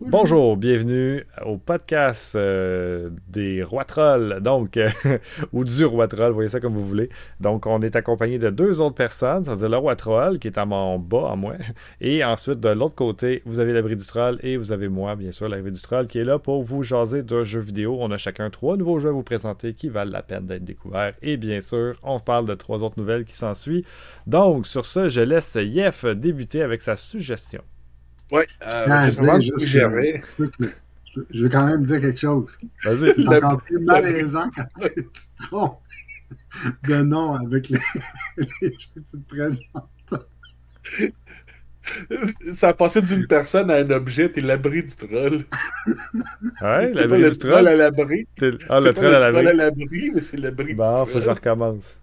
Bonjour, bienvenue au podcast euh, des Rois Trolls, donc, euh, ou du Roi Troll, voyez ça comme vous voulez. Donc, on est accompagné de deux autres personnes, c'est-à-dire le Roi Troll, qui est à mon bas, à moi, et ensuite, de l'autre côté, vous avez l'abri du Troll, et vous avez moi, bien sûr, l'abri du Troll, qui est là pour vous jaser d'un jeu vidéo. On a chacun trois nouveaux jeux à vous présenter qui valent la peine d'être découverts, et bien sûr, on parle de trois autres nouvelles qui s'ensuivent. Donc, sur ce, je laisse Yef débuter avec sa suggestion. Oui, euh, ah, je, veux quand même dire quelque chose. C'est encore plus malaisant quand tu te trompes de nom avec les, les jeux que tu te présentes. Ça a passé d'une personne à un objet, t'es l'abri du troll. Ouais, l'abri du troll. à l'abri. Ah, le troll à l'abri. mais c'est l'abri du troll. Bon, faut que je recommence.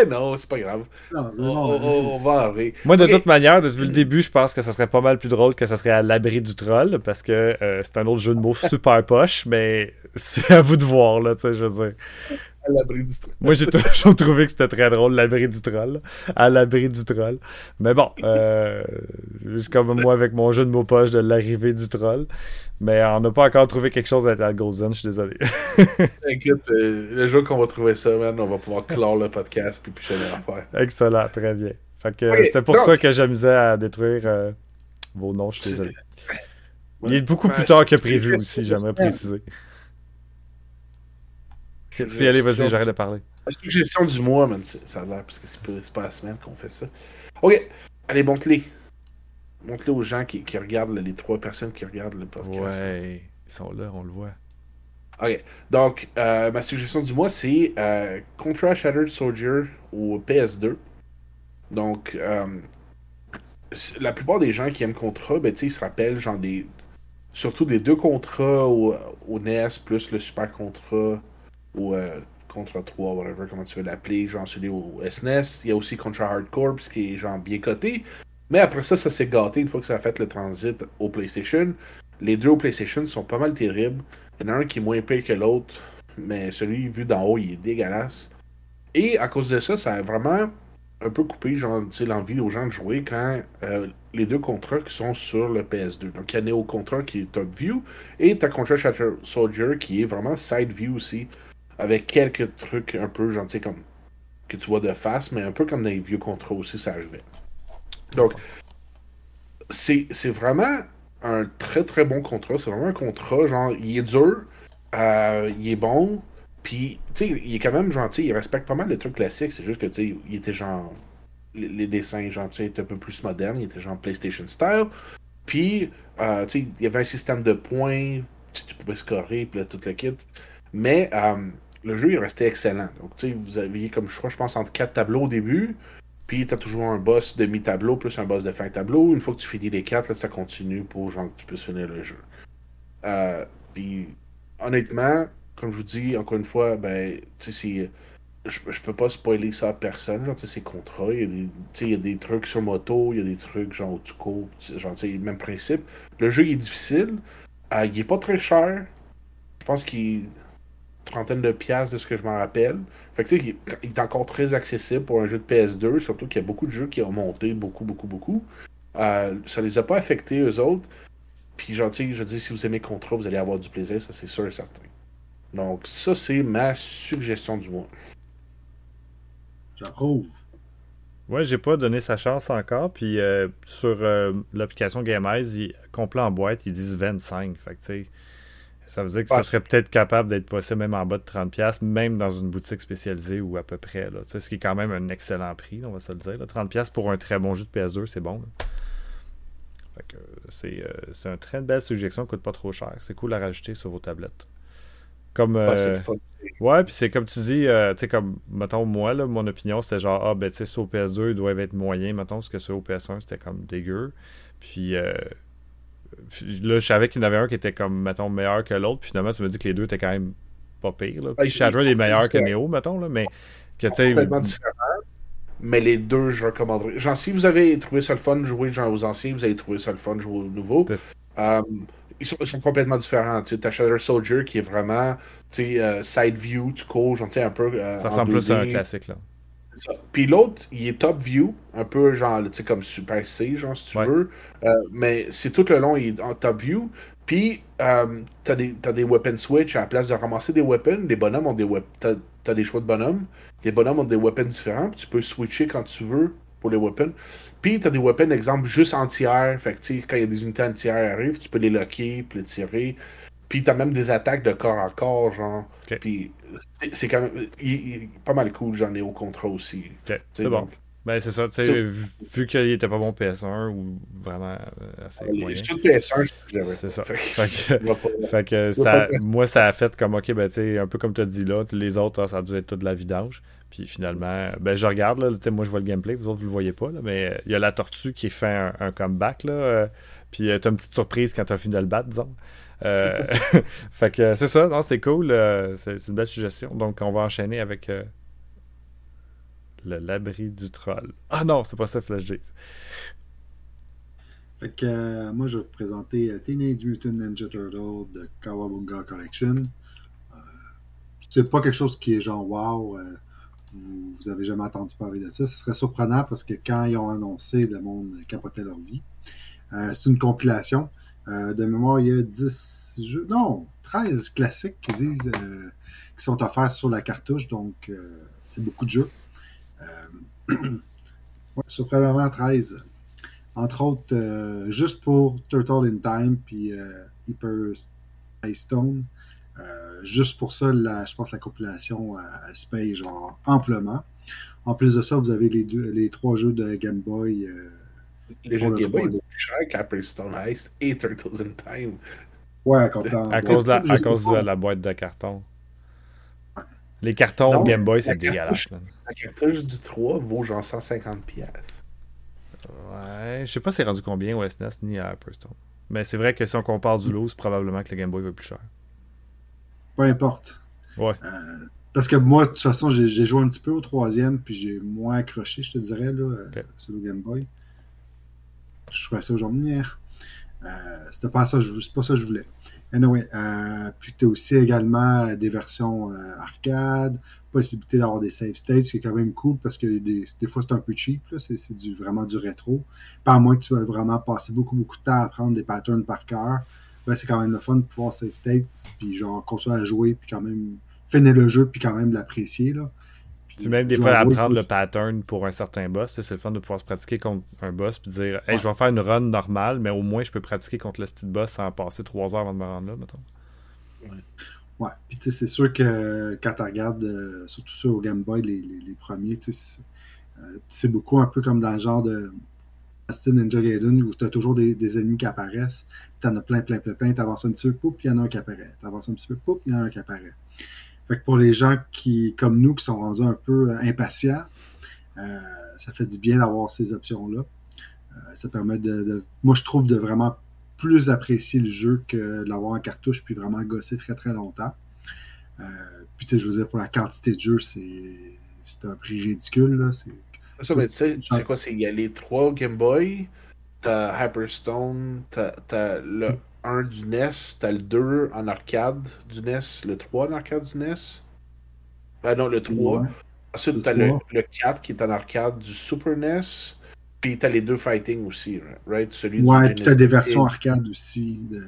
Eh non, c'est pas grave. on, va arriver. Moi, de toute manière, depuis le début, je pense que ça serait pas mal plus drôle que ça serait à l'abri du troll, parce que euh, c'est un autre jeu de mots super poche, mais c'est à vous de voir, là, tu sais, je veux dire. À l'abri du troll. Moi, j'ai toujours trouvé que c'était très drôle, l'abri du troll. À l'abri du troll. Mais bon, euh, comme moi avec mon jeu de mots poche de l'arrivée du troll. Mais on n'a pas encore trouvé quelque chose avec la Golden, je suis désolé. Écoute, euh, le jour qu'on va trouver ça, man, on va pouvoir clore le podcast puis puis les affaires. Excellent, très bien. Fait que c'était pour ça que j'amusais à détruire euh, vos noms, je suis désolé. Il est beaucoup plus tard que prévu aussi, j'aimerais préciser. Y aller, vas-y, j'arrête de parler. La suggestion du mois, man, ça a l'air, parce que c'est pas la semaine qu'on fait ça. Ok, allez, bon clé montre-le aux gens qui, regardent, les trois personnes qui regardent le podcast. Ouais, ils sont là, on le voit. Ok, donc euh, ma suggestion du mois, c'est euh, Contra Shattered Soldier au PS2. Donc, euh, la plupart des gens qui aiment Contra, ben, ils se rappellent genre des. Surtout des deux contrats au, NES plus le Super Ou Contra 3, whatever, comment tu veux l'appeler, genre celui au SNES. E Il y a aussi Contra Hardcore, qui est genre bien coté. Mais après ça, ça s'est gâté une fois que ça a fait le transit au PlayStation. Les deux au PlayStation sont pas mal terribles. Il y en a un qui est moins pire que l'autre, mais celui vu d'en haut, il est dégueulasse. Et à cause de ça, ça a vraiment un peu coupé l'envie aux gens de jouer quand euh, les deux contrats qui sont sur le PS2. Donc il y a Neo Contra qui est top view et ta Contra Shatter Soldier qui est vraiment side view aussi, avec quelques trucs un peu gentil comme que tu vois de face, mais un peu comme dans les vieux contrats aussi, ça arrivait. Donc, c'est vraiment un très très bon contrat. C'est vraiment un contrat, genre, il est dur, euh, il est bon, puis, tu sais, il est quand même gentil, il respecte pas mal les trucs classiques. C'est juste que, tu sais, il était genre. Les, dessins, genre, tu sais, étaient un peu plus modernes, il était genre PlayStation style. Puis, euh, tu sais, il y avait un système de points, tu pouvais scorer, puis là, tout le kit. Mais, euh, le jeu, il restait excellent. Donc, tu sais, vous aviez comme choix, je pense, entre quatre tableaux au début. Puis t'as toujours un boss de mi-tableau plus un boss de fin tableau. Une fois que tu finis les quatre, là, ça continue pour genre que tu puisses finir le jeu. Euh, puis honnêtement, comme je vous dis, encore une fois, ben, tu sais, je, je peux pas spoiler ça à personne, genre, tu sais, c'est contrat, il y, a des, il y a des trucs sur moto, il y a des trucs, genre, tu cours, genre, tu sais, même principe. Le jeu, il est difficile, euh, il est pas très cher, je pense qu'il trentaine de piastres de ce que je m'en rappelle. Fait que tu sais, il, est encore très accessible pour un jeu de PS2, surtout qu'il y a beaucoup de jeux qui ont monté, beaucoup, beaucoup, beaucoup. Euh, ça les a pas affectés, eux autres. Puis gentil, je dis, si vous aimez Contra, vous allez avoir du plaisir, ça c'est sûr et certain. Donc ça, c'est ma suggestion du mois. J'approuve. Ouais, j'ai pas donné sa chance encore. Puis euh, sur euh, l'application GameEyes, complet en boîte, ils disent 25. Fait que tu sais ça veut dire que ça serait peut-être capable d'être possible même en bas de 30$, même dans une boutique spécialisée ou à peu près. Là. Ce qui est quand même un excellent prix, on va se le dire. 30$ pour un très bon jeu de PS2, c'est bon. Euh, c'est, une très belle suggestion, coûte pas trop cher. C'est cool à rajouter sur vos tablettes. Comme, euh, ouais, puis c'est comme tu dis, euh, tu sais, comme, mettons, moi, là, mon opinion, c'était genre, ah, ben, tu sais, sur PS2, ils doivent être moyens, mettons, parce que sur PS1, c'était comme dégueu. Puis, là, je savais qu'il y en avait un qui était comme, mettons, meilleur que l'autre. Puis finalement, tu me dis que les deux étaient quand même pas pires. Là. Puis Shadowed est meilleur que Neo, mettons, là, mais que tu complètement différent. Mais les deux, je recommanderais. Genre, si vous avez trouvé ça le fun de jouer genre, aux anciens, vous avez trouvé ça le fun de jouer aux nouveaux. Euh, ils, sont, ils, sont, complètement différents. Tu as Shadow Soldier qui est vraiment euh, side view, tu cours, genre, un peu. Euh, ça ressemble plus à un classique, là. Puis l'autre, il est top view, un peu genre, tu sais, comme Super C, genre, si tu veux. Euh, mais c'est tout le long, il est en top view. Puis, euh, t'as des, as des weapon switch. À la place de ramasser des weapons, les bonhommes ont des weapons. T'as as des choix de bonhommes. Les bonhommes ont des weapons différents. tu peux switcher quand tu veux pour les weapons. Puis, t'as des weapons, exemple, juste anti-air. Fait que, quand il y a des unités anti-air arrivent, tu peux les locker, puis les tirer. Puis, t'as même des attaques de corps à corps, genre. Puis, c'est quand même. pas mal cool, j'en ai au contrat aussi. C'est bon. Ben, c'est ça, tu sais, vu, qu'il était pas bon PS1 ou vraiment euh, assez moyen. PS1, C'est ça. fait que, moi, ça a fait comme, ok, ben, tu sais, un peu comme tu as dit là, les autres, ah, ça a dû être tout de la vidange. Puis finalement, ben, je regarde, là, tu sais, moi, je vois le gameplay, vous autres, vous le voyez pas, là, mais il y a la tortue qui fait un, comeback, là. Euh, puis euh, t'as une petite surprise quand t'as fini de le battre, disons. fait que c'est ça, c'est cool. c'est une belle suggestion. Donc, on va enchaîner avec le l'abri du troll. Ah non, c'est pas ça Flash. Fait que euh, moi, je vais vous présenter euh, Teenage Mutant Ninja Turtle de Kawabunga Collection. Euh, c'est pas quelque chose qui est genre wow, vous, vous, avez jamais entendu parler de ça. Ce serait surprenant parce que quand ils ont annoncé, le monde capotait leur vie. c'est une compilation. De mémoire, il y a 10 jeux, non, 13 classiques qui disent qui sont offerts sur la cartouche, donc c'est beaucoup de jeux. Euh, ouais, surprenamment 13. Entre autres, euh, juste pour Turtle in Time puis euh, Hyper Stone. juste pour ça, je pense la compilation se paye genre amplement. En plus de ça, vous avez les, deux, les trois jeux de Game Boy. Les jeux de Game Boy sont plus chers qu'Hyper Stone Heist et Turtles in Time. Ouais, à, à cause, de la, à cause de la boîte de carton. Les cartons Game Boy, c'est dégueulasse. La cartouche du 3 vaut genre 150 pièces. Ouais, je sais pas c'est rendu combien au SNES ni à Hyperstone. Mais c'est vrai que si on compare du lot, c'est probablement que le Game Boy va plus cher. Peu importe. Ouais. Euh, parce que moi, de toute façon, j'ai joué un petit peu au troisième, puis j'ai moins accroché, je te dirais, là, euh, sur le Game Boy. Je trouvais ça aujourd'hui. Euh, C'était pas ça, pas ça que je voulais. Anyway, euh, puis tu as aussi également des versions euh, arcade, possibilité d'avoir des save states, ce qui est quand même cool parce que des, fois c'est un peu cheap, c'est vraiment du rétro. Pas à moins que tu vas vraiment passer beaucoup, beaucoup de temps à apprendre des patterns par cœur, ben, c'est quand même le fun de pouvoir save states, puis genre continuer à jouer, puis quand même finir le jeu, puis quand même l'apprécier. là. Tu même des fois apprendre le pattern pour un certain boss. C'est le fun de pouvoir se pratiquer contre un boss puis dire hey, je vais faire une run normale, mais au moins je peux pratiquer contre le style boss sans passer trois heures avant de me rendre là, mettons. Ouais. Ouais. Puis tu sais, c'est sûr que quand tu regardes, euh, surtout sur au Game Boy, les, les, premiers, tu sais, c'est euh, beaucoup un peu comme dans le genre de Ninja Gaiden où tu as toujours des, des, ennemis qui apparaissent. Tu en as plein, plein, plein, plein. Tu avances un petit peu, puis il y en a un qui apparaît. Tu avances un petit peu, puis il y en a un qui apparaît. Fait que pour les gens qui, comme nous, qui sont rendus un peu euh, impatients, euh, ça fait du bien d'avoir ces options-là. Euh, ça permet de, Moi, je trouve de vraiment plus apprécier le jeu que de l'avoir en cartouche puis vraiment gosser très très longtemps. puis, tu sais, je veux dire, pour la quantité de jeux, c'est un prix ridicule. Là. Ça, mais tu sais, quoi, il y a les trois Game Boy, t'as Hyperstone, t'as le 1 du NES, t'as le 2 en arcade du NES, le 3 en arcade du NES. Ben non, le 3. Ensuite, t'as le, le 4 qui est en arcade du Super NES. Puis t'as les deux fighting aussi, right? Celui ouais, puis t'as des versions arcade aussi. De...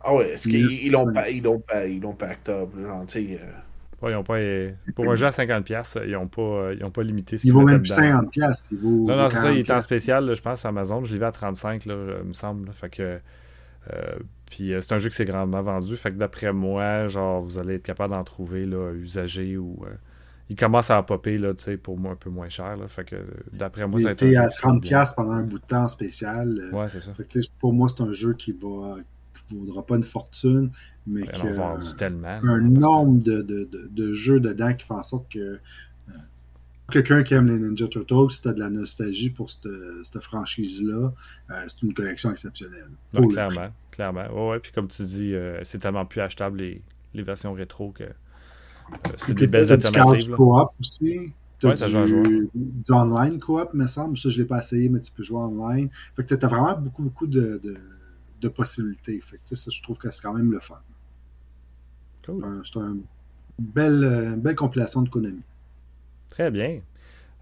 Ah ouais, est-ce qu'ils l'ont pas, ils l'ont pas, ils l'ont pas genre, tu sais. Euh... ils ont pas, pour un jeu à 50$, ils n'ont pas, ils ont pas limité ce Ils vaut même plus 50$. Ils vaut non, non, c'est ça, il est en spécial, je pense, sur Amazon. Je l'ai vu à 35$, là, il me semble. Fait que euh, puis euh, c'est un jeu qui s'est grandement vendu. Fait que d'après moi, genre, vous allez être capable d'en trouver là, usagé ou. Euh, il commence à popper là, pour moi un peu moins cher. Là, fait que d'après moi, ça a été à 30$ pendant un bout de temps spécial. Ouais, c'est ça. pour moi, c'est un jeu qui va qui vaudra pas une fortune, mais qui a tellement, un nombre de, de, de, jeux dedans qui fait en sorte que quelqu'un qui aime les Ninja Turtles, si tu as de la nostalgie pour cette, franchise-là, euh, c'est une collection exceptionnelle. clairement, clairement. ouais, puis comme tu dis, euh, c'est tellement plus achetable les, les versions rétro que euh, c'est des belles alternatives. Du coop aussi. Ouais, ça du, du online coop, me semble. Ça, je ne l'ai pas essayé, mais tu peux jouer online. Fait que tu as vraiment beaucoup, beaucoup de, de, possibilités. Fait que, ça, je trouve que c'est quand même le fun. Cool. C'est une belle, belle compilation de Konami. Très bien.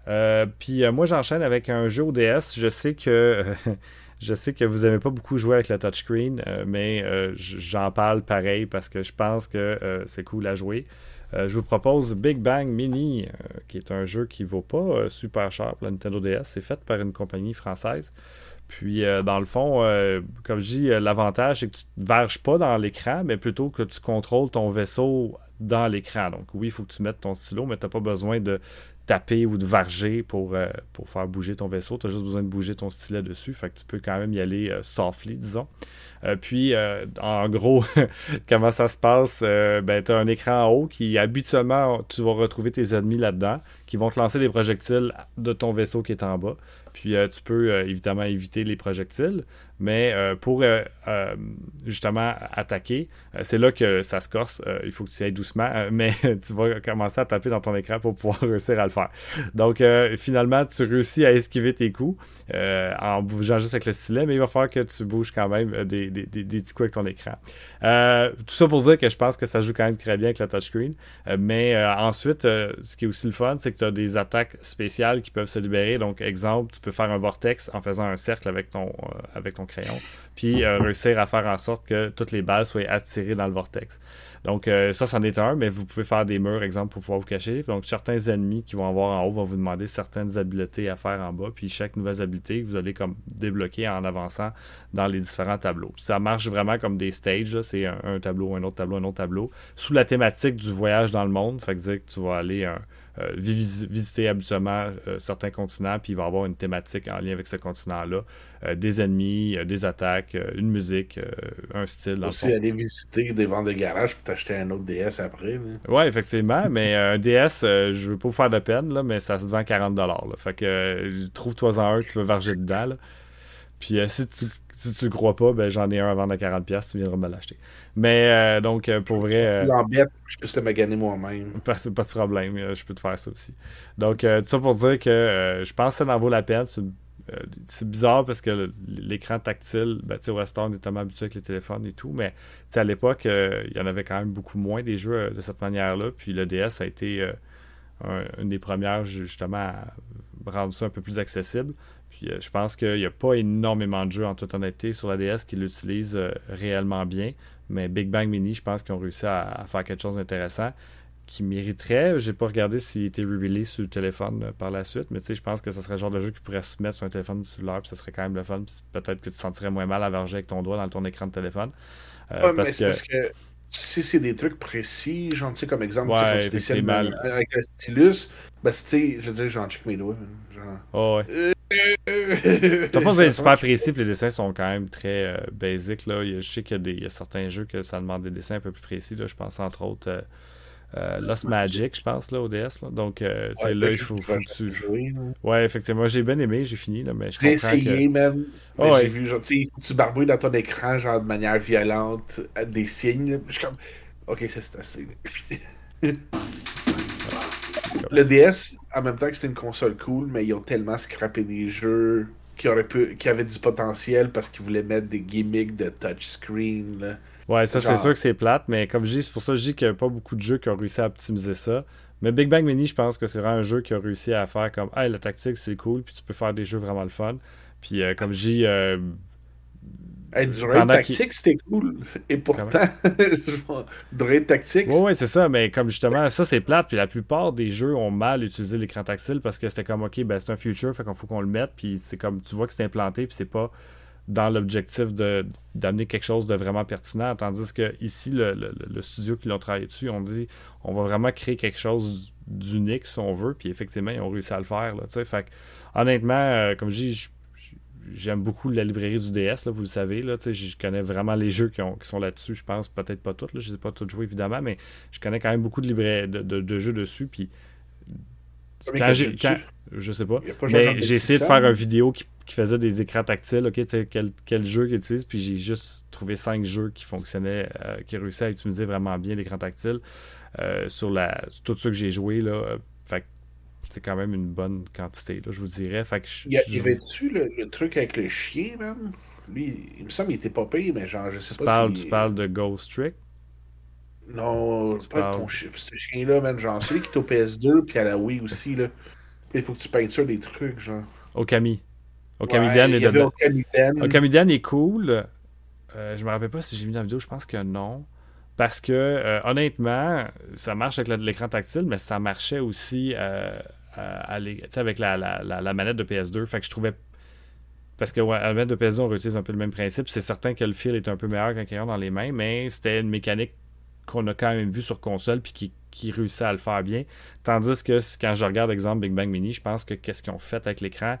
Euh, puis euh, moi, j'enchaîne avec un jeu ODS. Je sais que Je sais que vous n'aimez pas beaucoup jouer avec le touchscreen, mais j'en parle pareil parce que je pense que c'est cool à jouer. je vous propose Big Bang Mini, qui est un jeu qui vaut pas super cher pour la Nintendo DS. C'est fait par une compagnie française. Puis, euh, dans le fond, euh, comme je dis, euh, l'avantage, c'est que tu ne te verges pas dans l'écran, mais plutôt que tu contrôles ton vaisseau dans l'écran. Donc, oui, il faut que tu mettes ton stylo, mais tu n'as pas besoin de taper ou de varger pour, faire bouger ton vaisseau. Tu as juste besoin de bouger ton stylet dessus. Fait que tu peux quand même y aller softly, disons. puis, en gros, comment ça se passe? ben, tu as un écran en haut qui, habituellement, tu vas retrouver tes ennemis là-dedans, qui vont te lancer des projectiles de ton vaisseau qui est en bas. Puis euh, tu peux euh, évidemment éviter les projectiles. Mais euh, pour justement attaquer, c'est là que ça se corse. il faut que tu ailles doucement, mais tu vas commencer à taper dans ton écran pour pouvoir réussir à le faire. Donc finalement, tu réussis à esquiver tes coups en bougeant juste avec le stylet, mais il va falloir que tu bouges quand même des, des, des, petits coups avec ton écran. tout ça pour dire que je pense que ça joue quand même très bien avec la touchscreen. mais ensuite, ce qui est aussi le fun, c'est que tu as des attaques spéciales qui peuvent se libérer. Donc, exemple, tu peux faire un vortex en faisant un cercle avec ton, euh, avec ton crayon, puis euh, réussir à faire en sorte que toutes les balles soient attirées dans le vortex. Donc euh, ça, c'en est un, mais vous pouvez faire des murs, exemple, pour pouvoir vous cacher. Donc certains ennemis qui vont avoir en haut vont vous demander certaines habiletés à faire en bas, puis chaque nouvelle habilité, vous allez comme débloquer en avançant dans les différents tableaux. Ça marche vraiment comme des stages, c'est un, tableau, un autre tableau, un autre tableau, sous la thématique du voyage dans le monde. Fait que dire que tu vas aller un euh, visiter habituellement euh, certains continents, puis il va y avoir une thématique en lien avec ce continent-là. Euh, des ennemis, des attaques, une musique, un style. Dans aussi aller visiter des ventes de garage puis t'acheter un autre DS après. Oui, effectivement, mais un DS, je veux pas vous faire de peine, là, mais ça se vend 40$. Fait que trouve-toi-en un, tu veux varger dedans. Puis si tu si tu le crois pas, ben, j'en ai un à vendre à 40$, tu viendras me l'acheter. Mais euh, donc, euh, pour vrai. Euh, je peux te maganer moi-même. Pas, de problème, je peux te faire ça aussi. Donc, tout ça pour dire que je pense que ça en vaut la peine. C'est bizarre parce que l'écran tactile, ben, au restaurant, on est tellement habitué avec les téléphones et tout, mais à l'époque, il y en avait quand même beaucoup moins des jeux de cette manière-là. Puis le DS a été une des premières, justement, à rendre ça un peu plus accessible. Euh, je pense qu'il n'y a pas énormément de jeux, en toute honnêteté, sur la DS qui l'utilisent euh, réellement bien. Mais Big Bang Mini, je pense qu'ils ont réussi à, faire quelque chose d'intéressant qui mériterait. J'ai pas regardé s'il était re-release sur le téléphone euh, par la suite, mais je pense que ce serait le genre de jeu qui pourrait se mettre sur un téléphone cellulaire, puis ça serait quand même le fun. Peut-être que tu sentirais moins mal à verger avec ton doigt dans ton écran de téléphone. parce, que... parce que si c'est des trucs précis, genre, tu sais, comme exemple, ouais, tu dessines mal. avec le stylus, ben, tu sais, je veux dire, j'en check mes doigts. Genre... Oh, ouais. T'as pas être super précis, les dessins sont quand même très euh, basiques. Là. Je sais qu'il y, a certains jeux que ça demande des dessins un peu plus précis. Là. Je pense entre autres euh, euh, Lost Magic, je pense, là, au DS. Là. Donc, ouais, là, il faut, faut que tu. Jouer, ouais, effectivement. J'ai bien aimé, j'ai fini. Là, mais je j'ai essayé, que... même. Oh, J'ai vu, genre, que tu barbouilles dans ton écran, genre, de manière violente, des signes. Je suis comme. Ok, c'est assez. le DS, en même temps que c'était une console cool, mais ils ont tellement scrappé des jeux qui, auraient pu, qui avaient du potentiel parce qu'ils voulaient mettre des gimmicks de touchscreen. Ouais, ça c'est sûr que c'est plate, mais comme je dis, c'est pour ça que je dis qu'il n'y a pas beaucoup de jeux qui ont réussi à optimiser ça. Mais Big Bang Mini, je pense que c'est vraiment un jeu qui a réussi à faire comme Hey, la tactique c'est cool, puis tu peux faire des jeux vraiment le fun. Puis euh, comme je dis, euh, du raid tactique, c'était cool. Et pourtant, du raid tactique. Oui, ouais, c'est ça. Mais comme justement, ça, c'est plate. Puis la plupart des jeux ont mal utilisé l'écran tactile parce que c'était comme, OK, ben, c'est un future, fait qu'on faut qu'on le mette. Puis c'est comme, tu vois que c'est implanté, puis c'est pas dans l'objectif d'amener quelque chose de vraiment pertinent. Tandis que ici, le, le, studio qui l'ont travaillé dessus, on dit, on va vraiment créer quelque chose d'unique, si on veut. Puis effectivement, ils ont réussi à le faire. Là, fait honnêtement, euh, comme je dis, j'aime beaucoup la librairie du DS, là, vous le savez. Là, je connais vraiment les jeux qui, sont là-dessus. Je pense peut-être pas tous. je ne sais pas tous jouer évidemment, mais je connais quand même beaucoup de, de, jeux dessus. Puis, quand j'ai, je sais pas. Mais j'ai essayé de faire une vidéo qui, faisait des écrans tactiles. Ok, quel, quel jeu qu'ils utilisent. Puis j'ai juste trouvé cinq jeux qui fonctionnaient, euh, qui réussissaient à utiliser vraiment bien l'écran tactile. Euh, sur, la, tout ce que j'ai joué. Là, c'est quand même une bonne quantité, là, je vous dirais. Fait que il y, avait-tu le, truc avec le chien, même Lui, il me semble qu'il était pas payé, mais genre, je sais pas parles, si... Tu parles de Ghost Trick? Non, c'est pas ton chien. Ce chien-là, man, genre, celui qui est au PS2 puis à la Wii aussi, là. Il faut que tu peintures des trucs, genre. Okami. Okamidan Ouais, est y avait dedans. Okamidan est cool. Euh, je me rappelle pas si j'ai mis dans la vidéo, je pense que non. Parce que, euh, honnêtement, ça marche avec l'écran tactile, mais ça marchait aussi euh, avec la, manette de PS2. Fait que je trouvais. Parce que ouais, la manette de PS2, on réutilise un peu le même principe. C'est certain que le fil est un peu meilleur quand il rentre dans les mains, mais c'était une mécanique qu'on a quand même vue sur console puis qui, qui réussit à le faire bien. Tandis que quand je regarde, exemple, Big Bang Mini, je pense que qu'est-ce qu'ils ont fait avec l'écran,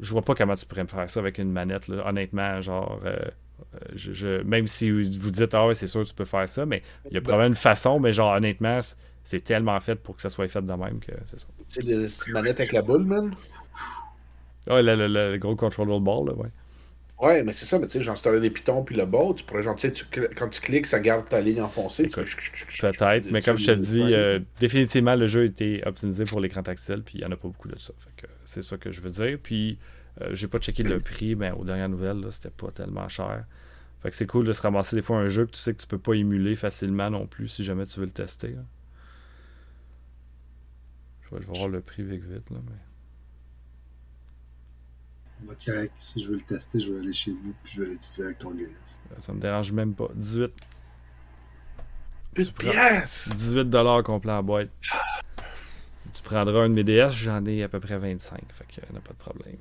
je vois pas comment tu pourrais me faire ça avec une manette, honnêtement, genre. euh, je, je- même si vous dites, ah ouais, c'est sûr, tu peux faire ça, mais il y a probablement une façon, mais genre, honnêtement, c'est tellement fait pour que ça soit fait de même que c'est ça. C'est le manette avec la boule, man? Ah, le, le- le gros controller ball, là, ouais. Ouais, mais c'est ça, mais tu sais, genre, si t'aurais des pitons puis le ball, tu pourrais, genre, tu sais, quand tu cliques, ça garde ta ligne enfoncée. Peut-être, mais comme je te dis, euh, définitivement, le jeu a été optimisé pour l'écran tactile, puis il n'y en a pas beaucoup de ça. C'est ça que je veux dire. Puis, euh, j'ai pas checké le prix, mais aux dernières nouvelles, c'était pas tellement cher. Fait que c'est cool de se ramasser des fois un jeu que tu sais que tu peux pas émuler facilement non plus si jamais tu veux le tester. là. Je vais, je vais voir le prix vite vite, là, mais... Correct. Si je veux le tester, je vais aller chez vous puis je vais l'utiliser avec ton DS. Ça me dérange même pas. 18, Une pièce! 18 complet en boîte. Tu prendras un de mes DS, j'en ai à peu près 25. Fait que n'y a pas de problème.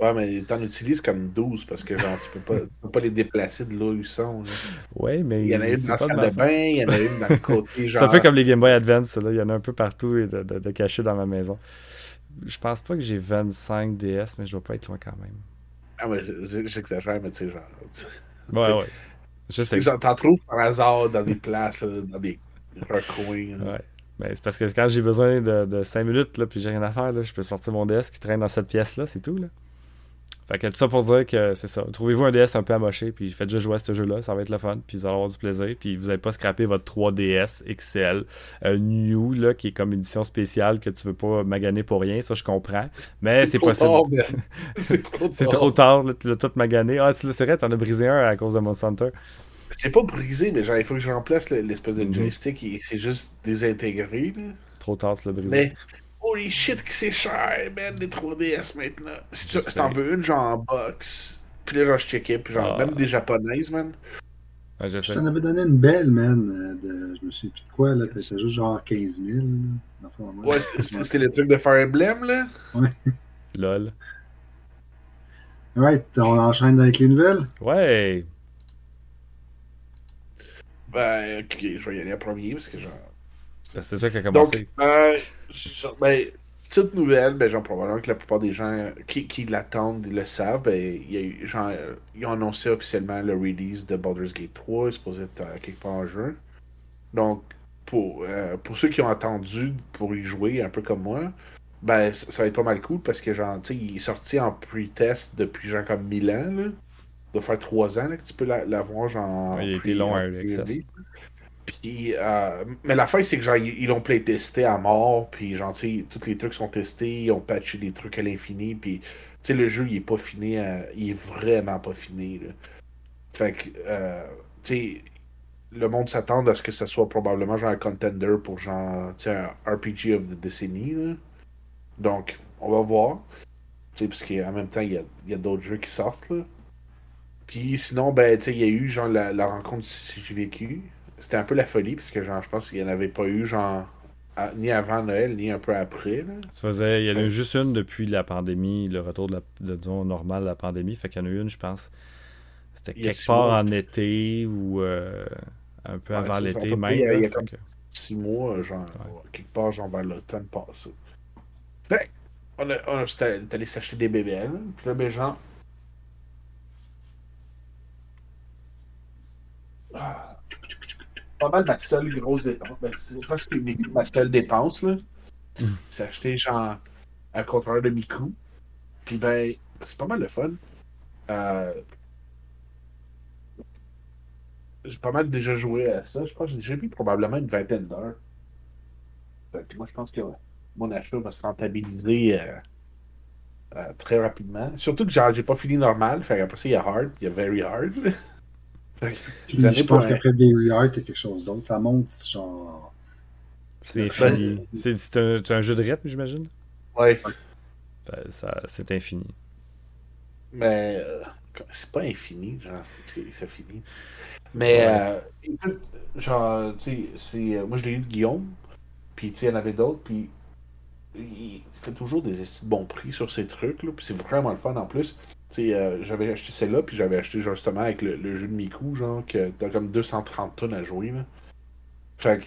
Ouais, mais t'en utilises comme 12 parce que, genre, tu peux pas, tu peux pas les déplacer de là où ils sont. là. Ouais, mais. Il y en a une c'est dans la salle de bain, il y en a une dans le côté, C'est genre. un peu comme les Game Boy Advance, là. il y en a un peu partout et de, de, dans ma maison. Je pense pas que j'ai 25 DS, mais je dois pas être loin quand même. Ah, mais j'exagère, mais tu sais, genre. Ouais, ouais. Je sais. T'en trouves par hasard dans des places, là, dans des recoins. Ouais. Mais c'est parce que quand j'ai besoin de, de 5 minutes, là, puis j'ai rien à faire, là, je peux sortir mon DS qui traîne dans cette pièce-là, c'est tout. Là. Fait que tout ça pour dire que c'est ça. Trouvez-vous un DS un peu amoché, puis faites juste jouer à ce jeu-là, ça va être le fun, puis vous allez avoir du plaisir, puis vous n'allez pas scraper votre 3DS XL euh, New, là, qui est comme édition spéciale que tu veux pas maganer pour rien, ça je comprends. Mais c'est possible. C'est trop C'est tard. trop tard, là, tu l'as tout magané. Ah, c'est c'est vrai, t'en as brisé un à cause de Monster Hunter. Je l'ai pas brisé, mais genre, il faut que je remplace le- l'espèce de Mhm. joystick et c'est juste désintégré. Là. Trop tard, tu l'as brisé. Mais, holy shit, que c'est cher, man, des 3DS maintenant. Si tu si t'en veux une, genre en box, puis là, genre, je checkais, puis genre, Ah. même des japonaises, man. Ouais, je t'en avais donné une belle, man. euh, De, je me souviens plus de quoi, là. C'était juste genre 15 000. là. Enfin, ouais. Ouais, c'était- le truc de Fire Emblem, là. Lol. Alright, on enchaîne avec les nouvelles? Ouais. Ben, ok, je vais y aller en premier, parce que genre. Parce que C'est toi qui as Donc, commencé. euh, genre, ben, petite nouvelle, ben, genre, probablement que la plupart des gens qui, qui l'attendent, le savent, ben, il y a eu, genre, euh, ils ont annoncé officiellement le release de Baldur's Gate 3, il est supposé être euh, quelque part en juin. Donc, pour, euh, pour ceux qui ont attendu pour y jouer, un peu comme moi, ben, ça, ça va être pas mal cool parce que, genre, tu sais, il est sorti en pre-test depuis, genre, comme 1000 ans, là. Ça doit faire 3 ans, là, que tu peux la- l'avoir, genre, Ouais, il a été long à. Puis, euh, mais la fin, c'est que genre, ils l'ont playtesté à mort, puis genre, tous les trucs sont testés, ils ont patché des trucs à l'infini, puis, tu sais, le jeu, il est pas fini, à- il est vraiment pas fini, là. Fait que, euh, tu sais, le monde s'attend à ce que ce soit probablement genre un contender pour genre, tu sais, un RPG of the Décennie, là. Donc, on va voir. Tu sais, parce qu'en même temps, il y a, y a d'autres jeux qui sortent, là. Puis sinon, ben, tu sais, il y a eu genre la, la rencontre j'ai vécu. C'était un peu la folie, parce que genre, je pense qu'il n'y en avait pas eu, genre, à- ni avant Noël, ni un peu après, là. Il y en a eu juste une depuis la pandémie, le retour de la, de, disons, normal de la pandémie. Fait qu'il y en a eu une, je pense, c'était quelque part en été ou euh, un peu Ouais, avant l'été même. il y a- là. il y a Fait comme- que- Six mois, genre, Ouais. quelque part, genre, vers l'automne passé. Fait on a, on t'es allé s'acheter des BBL, puis là, ben, genre... Ah. Pas mal ma seule grosse dépense. Ben, c'est ma seule dépense, là. C'est acheter, genre, un contrôleur de Miku. Puis, ben, c'est pas mal le fun. Euh... J'ai pas mal déjà joué à ça. Je pense que j'ai mis probablement une vingtaine d'heures. Moi, je pense que mon achat va se rentabiliser euh, euh, très rapidement. Surtout que j'ai pas fini normal. Après ça, il y a hard, il y a very hard. Puis je pense qu'après Very Hard, t'as quelque chose d'autre. Ça monte, genre. C'est Ben, fini. C'est c'est un, un jeu de rythme, j'imagine? Ouais. Ben, ça- C'est infini. Mais euh, c'est pas infini, genre, c'est fini. Mais, euh, genre, tu sais, moi je l'ai eu de Guillaume, puis tu sais, il y en avait d'autres, puis il fait toujours des bons prix sur ces trucs, là, puis c'est vraiment le fun en plus. Sais, j'avais acheté celle-là, puis j'avais acheté justement avec le, jeu de Miku, genre, que t'as comme 230 tonnes à jouer, là. Fait que,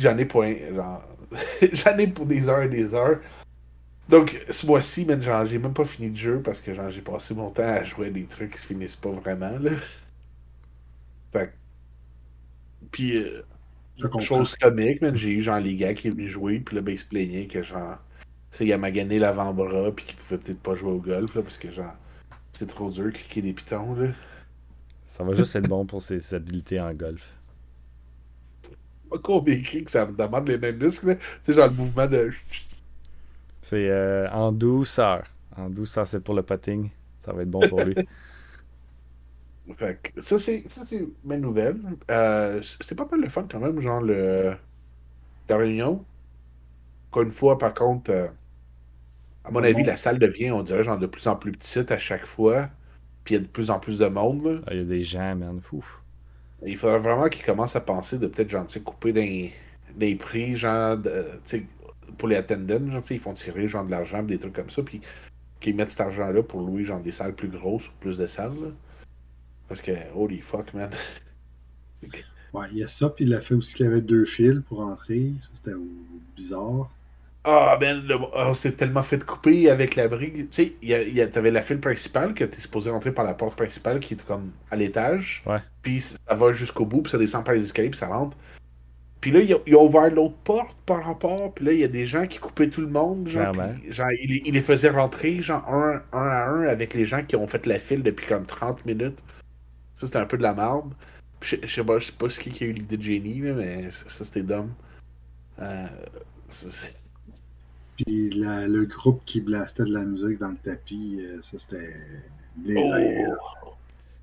j'en ai pour genre, j'en ai pour des heures et des heures. Donc, ce mois-ci, genre, j'ai même pas fini le jeu parce que genre, j'ai passé mon temps à jouer à des trucs qui se finissent pas vraiment, là. Fait Puis, euh, chose comique, man, j'ai eu genre les gars qui venaient jouer, puis là, ben, ils se plaignaient que genre, c'est il a magané l'avant-bras, puis qu'ils pouvaient peut-être pas jouer au golf, là, parce que genre, c'est trop dur de cliquer des pitons, là. Ça va juste être bon pour ses habiletés en golf pas combien que ça demande les mêmes muscles. C'est genre le mouvement de. C'est euh, en douceur. En douceur, c'est pour le putting. Ça va être bon pour lui. fait que, ça, c'est mes nouvelles. Euh, C'était pas mal le fun quand même, genre le la réunion. Encore une fois, par contre, euh, à mon avis, la salle devient, on dirait, genre de plus en plus petite à chaque fois. Puis il y a de plus en plus de monde. Ah, il y a des gens, man. Fouf. Il faudrait vraiment qu'ils commencent à penser de peut-être genre, couper des, des prix, genre, de, pour les attendants, genre, ils font tirer genre de l'argent, des trucs comme ça, puis qu'ils mettent cet argent-là pour louer genre des salles plus grosses ou plus de salles. Parce que, holy fuck, man. ouais, il y a ça, puis il a fait aussi qu'il y avait deux fils pour entrer. Ça, c'était bizarre. Ah, ben, oh, c'est tellement fait de couper avec la brique. Tu sais, t'avais la file principale que t'es supposé rentrer par la porte principale qui est comme à l'étage. Ouais. Puis ça va jusqu'au bout, puis ça descend par les escaliers, puis ça rentre. Puis là, il a, ouvert l'autre porte par rapport, puis là, il y a des gens qui coupaient tout le monde. Genre, genre il, les faisait rentrer, genre, un, un à un avec les gens qui ont fait la file depuis comme 30 minutes. Ça, c'était un peu de la merde. Je, je sais pas, je sais pas ce qui a eu l'idée de génie, mais ça, c'était dumb. Euh, c'est puis le groupe qui blastait de la musique dans le tapis, euh, ça c'était désagréable. Oh.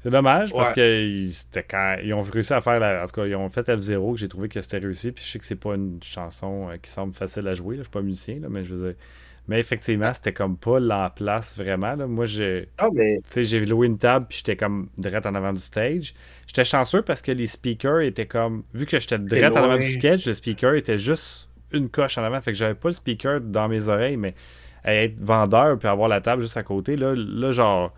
C'est dommage parce que c'était quand ils ont réussi à faire la... en tout cas ils ont fait F0 que j'ai trouvé que c'était réussi puis je sais que c'est pas une chanson euh, qui semble facile à jouer là. je suis pas musicien là, mais je veux dire mais effectivement c'était comme pas la place vraiment là. moi j'ai oh, mais... j'ai loué une table puis j'étais comme direct en avant du stage j'étais chanceux parce que les speakers étaient comme vu que j'étais direct en avant du sketch le speaker était juste une coche en avant. Fait que j'avais pas le speaker dans mes oreilles, mais être vendeur puis avoir la table juste à côté, là, là genre,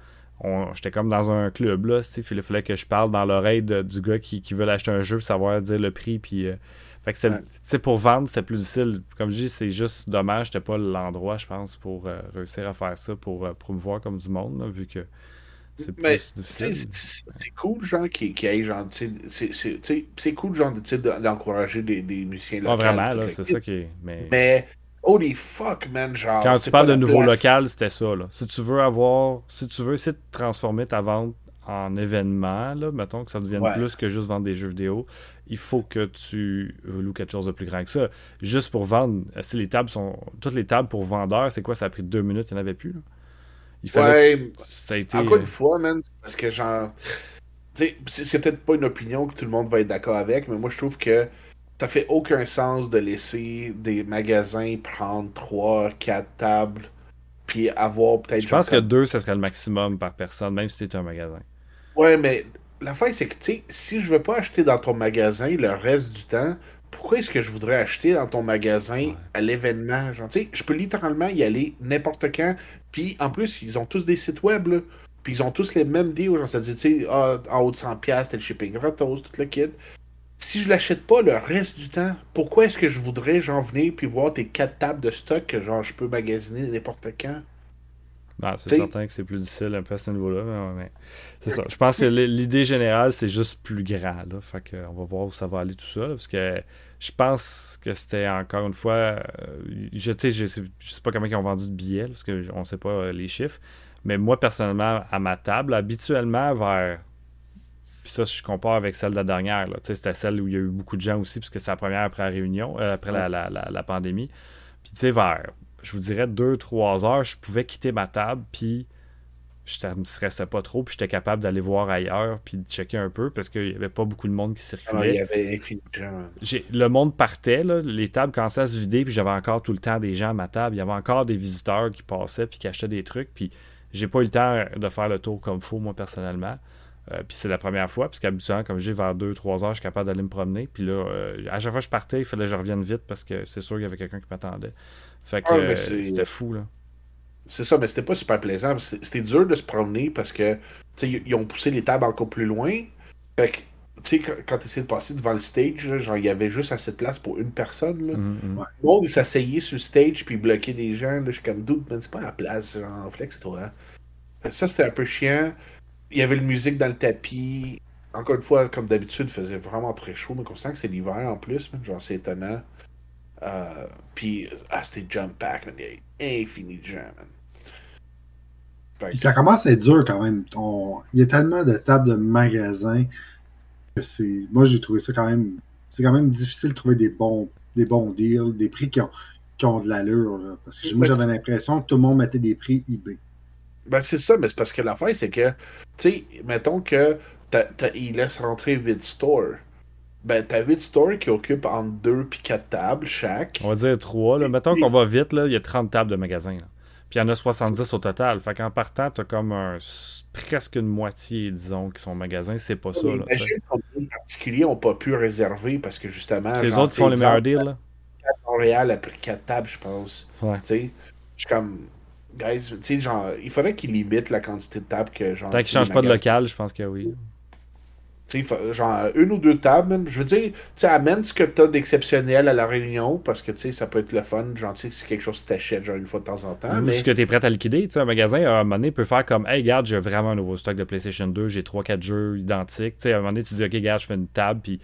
j'étais comme dans un club, là, puis il fallait que je parle dans l'oreille du gars qui, qui veut acheter un jeu pour savoir dire le prix, puis... Euh, fait que c'était, pour vendre, c'était plus difficile. Comme je dis, c'est juste dommage, c'était pas l'endroit, je pense, pour euh, réussir à faire ça, pour euh, promouvoir comme du monde, vu que c'est plus difficile. C'est cool, genre, qui, qui genre, c'est cool, genre, d'encourager des, des musiciens locaux. Vraiment, là, c'est ça qui est. Mais... mais, holy fuck, man, genre. Quand tu parles de nouveau local, c'était ça, là. Si tu veux avoir. Si tu veux essayer de transformer ta vente en événement, là, mettons que ça devienne plus que juste vendre des jeux vidéo, il faut que tu loues quelque chose de plus grand que ça. Juste pour vendre, si les tables sont. Toutes les tables pour vendeurs, c'est quoi? Ça a pris deux minutes, il n'y en avait plus, là? Ouais, ça a été... Encore une fois, man, parce que genre. C'est peut-être pas une opinion que tout le monde va être d'accord avec, mais moi je trouve que ça fait aucun sens de laisser des magasins prendre 3, 4 tables, puis avoir peut-être. Je pense que 2, ce serait le maximum par personne, même si c'était un magasin. Ouais, mais la fin, c'est que, tu sais, si je veux pas acheter dans ton magasin le reste du temps, pourquoi est-ce que je voudrais acheter dans ton magasin à l'événement? je peux littéralement y aller n'importe quand. Puis en plus, ils ont tous des sites web. Là. Puis ils ont tous les mêmes deals. Genre, ça dit, tu sais, ah, en haut de 100$, t'as le shipping gratos, tout le kit. Si je l'achète pas le reste du temps, pourquoi est-ce que je voudrais genre venir puis voir tes quatre tables de stock que genre je peux magasiner n'importe quand? Ah, c'est certain que c'est plus difficile un peu à ce niveau-là, mais, c'est ça. Je pense que l'idée générale, c'est juste plus grand. Là. Fait que, on va voir où ça va aller tout ça. parce que je pense que c'était encore une fois. Euh, je, sais, je, sais, pas comment ils ont vendu de billets, parce qu'on ne sait pas euh, les chiffres. Mais moi, personnellement, à ma table, habituellement, vers. Puis ça, je compare avec celle de la dernière. C'était celle où il y a eu beaucoup de gens aussi, puisque c'est la première après la réunion, euh, après la, la, la, pandémie. Puis tu sais, vers je vous dirais, 2-3 heures, je pouvais quitter ma table, puis je ne me stressais pas trop, puis j'étais capable d'aller voir ailleurs, puis de checker un peu, parce qu'il n'y avait pas beaucoup de monde qui circulait. il y avait Le monde partait, les tables commençaient à se vider, puis j'avais encore tout le temps des gens à ma table. Il y avait encore des visiteurs qui passaient, puis qui achetaient des trucs, puis J'ai pas eu le temps de faire le tour comme faut, moi, personnellement. Euh, puis c'est la première fois, parce qu'habituellement, comme j'ai vers 2-3 heures, je suis capable d'aller me promener. Puis là, euh, à chaque fois que je partais, il fallait que je revienne vite parce que c'est sûr qu'il y avait quelqu'un qui m'attendait. Fait que euh, c'était fou, là. C'est ça, mais c'était pas super plaisant. C'était dur de se promener parce que ils ont poussé les tables encore plus loin. Fait que, tu sais, quand tu essaies de passer devant le stage, genre, il y avait juste assez de place pour une personne. Là. Mm-hmm, mm-hmm. Le monde, s'asseyait sur le stage puis bloquait des gens. Là, je suis comme, doute, mais c'est pas la place, genre, flex-toi. Ça, c'était un peu chiant. Il y avait le musique dans le tapis. Encore une fois, comme d'habitude, il faisait vraiment très chaud, mais on sent que c'est l'hiver en plus, genre c'est étonnant. Euh, puis, ah, c'était jump pack, man. Il y a infini de gens, man. ça commence à être dur quand même. Il y a tellement de tables de magasins que c'est. Moi, j'ai trouvé ça quand même. C'est quand même difficile de trouver des bons, des bons deals, des prix qui ont, qui ont de l'allure. Parce que moi, j'avais l'impression que tout le monde mettait des prix eBay. Ben, c'est ça, mais c'est parce que l'affaire, c'est que, tu sais, mettons que il laisse rentrer 8 stores. Ben, t'as 8 stores qui occupent entre 2 et 4 tables chaque. On va dire 3. Là. Mettons qu'on va vite, là, il y a 30 tables de magasin. Puis il y en a 70 au total. Fait qu'en partant, t'as comme un, presque une moitié, disons, qui sont magasins. C'est pas ça. Là, imagine les particuliers n'ont pas pu réserver parce que justement. C'est les autres qui font les meilleurs deals. Là. Montréal a pris 4 tables, je pense. Ouais. Tu sais, je suis comme guys, tu sais, genre, il faudrait qu'ils limitent la quantité de tables que genre. Tant qu'ils changent pas de local, je pense que oui. Tu genre, une ou deux tables, je veux dire, tu amène ce que t'as d'exceptionnel à la réunion, parce que, tu sais, ça peut être le fun, genre, tu c'est quelque chose que t'achètes, genre, une fois de temps en temps. mais... Ce que t'es prêt à liquider, tu sais, un magasin, à un moment donné, peut faire comme, hey, regarde, j'ai vraiment un nouveau stock de PlayStation 2, j'ai 3-4 jeux identiques, tu sais, à un moment donné, tu dis, ok, regarde, je fais une table, puis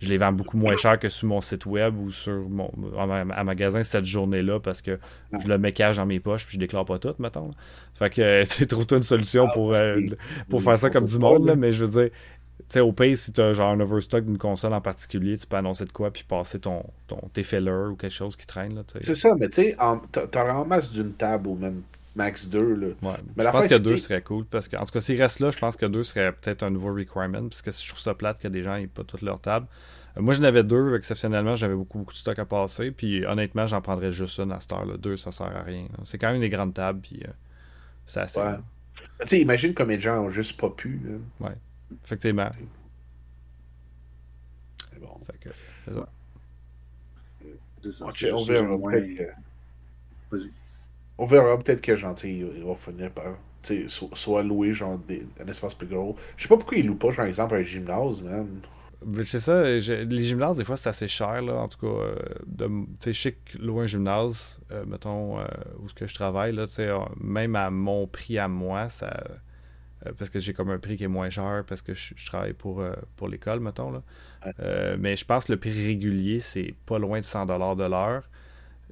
je les vends beaucoup moins cher que sur mon site web ou sur mon à magasin cette journée-là parce que je le mets cache dans mes poches puis je déclare pas tout, mettons. Fait que tu trouve-toi une solution ah, pour, euh, pour faire ça comme du monde, là, mais je veux dire, tu sais, au pays, si tu as genre un overstock d'une console en particulier, tu peux annoncer de quoi puis passer ton, ton tes fillers ou quelque chose qui traîne. C'est ça, mais tu sais, t'as en masse d'une table ou même max 2. Là. Ouais, mais je pense que 2 serait cool. Parce que, en tout cas, s'il reste là, je pense que 2 serait peut-être un nouveau requirement. Parce que je trouve ça plate que des gens n'aient pas toutes leurs tables. Euh, moi, j'en avais deux, exceptionnellement, j'avais beaucoup, beaucoup de stock à passer. Puis honnêtement, j'en prendrais juste une à cette heure-là. Deux, ça sert à rien. C'est quand même des grandes tables. Puis euh, c'est assez. Ouais. Tu sais, imagine combien de gens ont juste pas pu. Ouais, effectivement. C'est bon. Fait que, c'est ça. C'est ça. on verra peut-être que... Vas-y. On verra peut-être que gentil, il va finir par soit louer genre des, un espace plus gros. Je sais pas pourquoi il loue pas, par exemple, un gymnase, man. C'est ça, les gymnases, des fois, c'est assez cher, là, en tout cas. Euh, de, je sais que louer un gymnase, euh, mettons, euh, où ce que je travaille, là, même à mon prix à moi, ça parce que j'ai comme un prix qui est moins cher parce que je, travaille pour, pour l'école, mettons. Là. mais je pense que le prix régulier, c'est pas loin de 100$ de l'heure.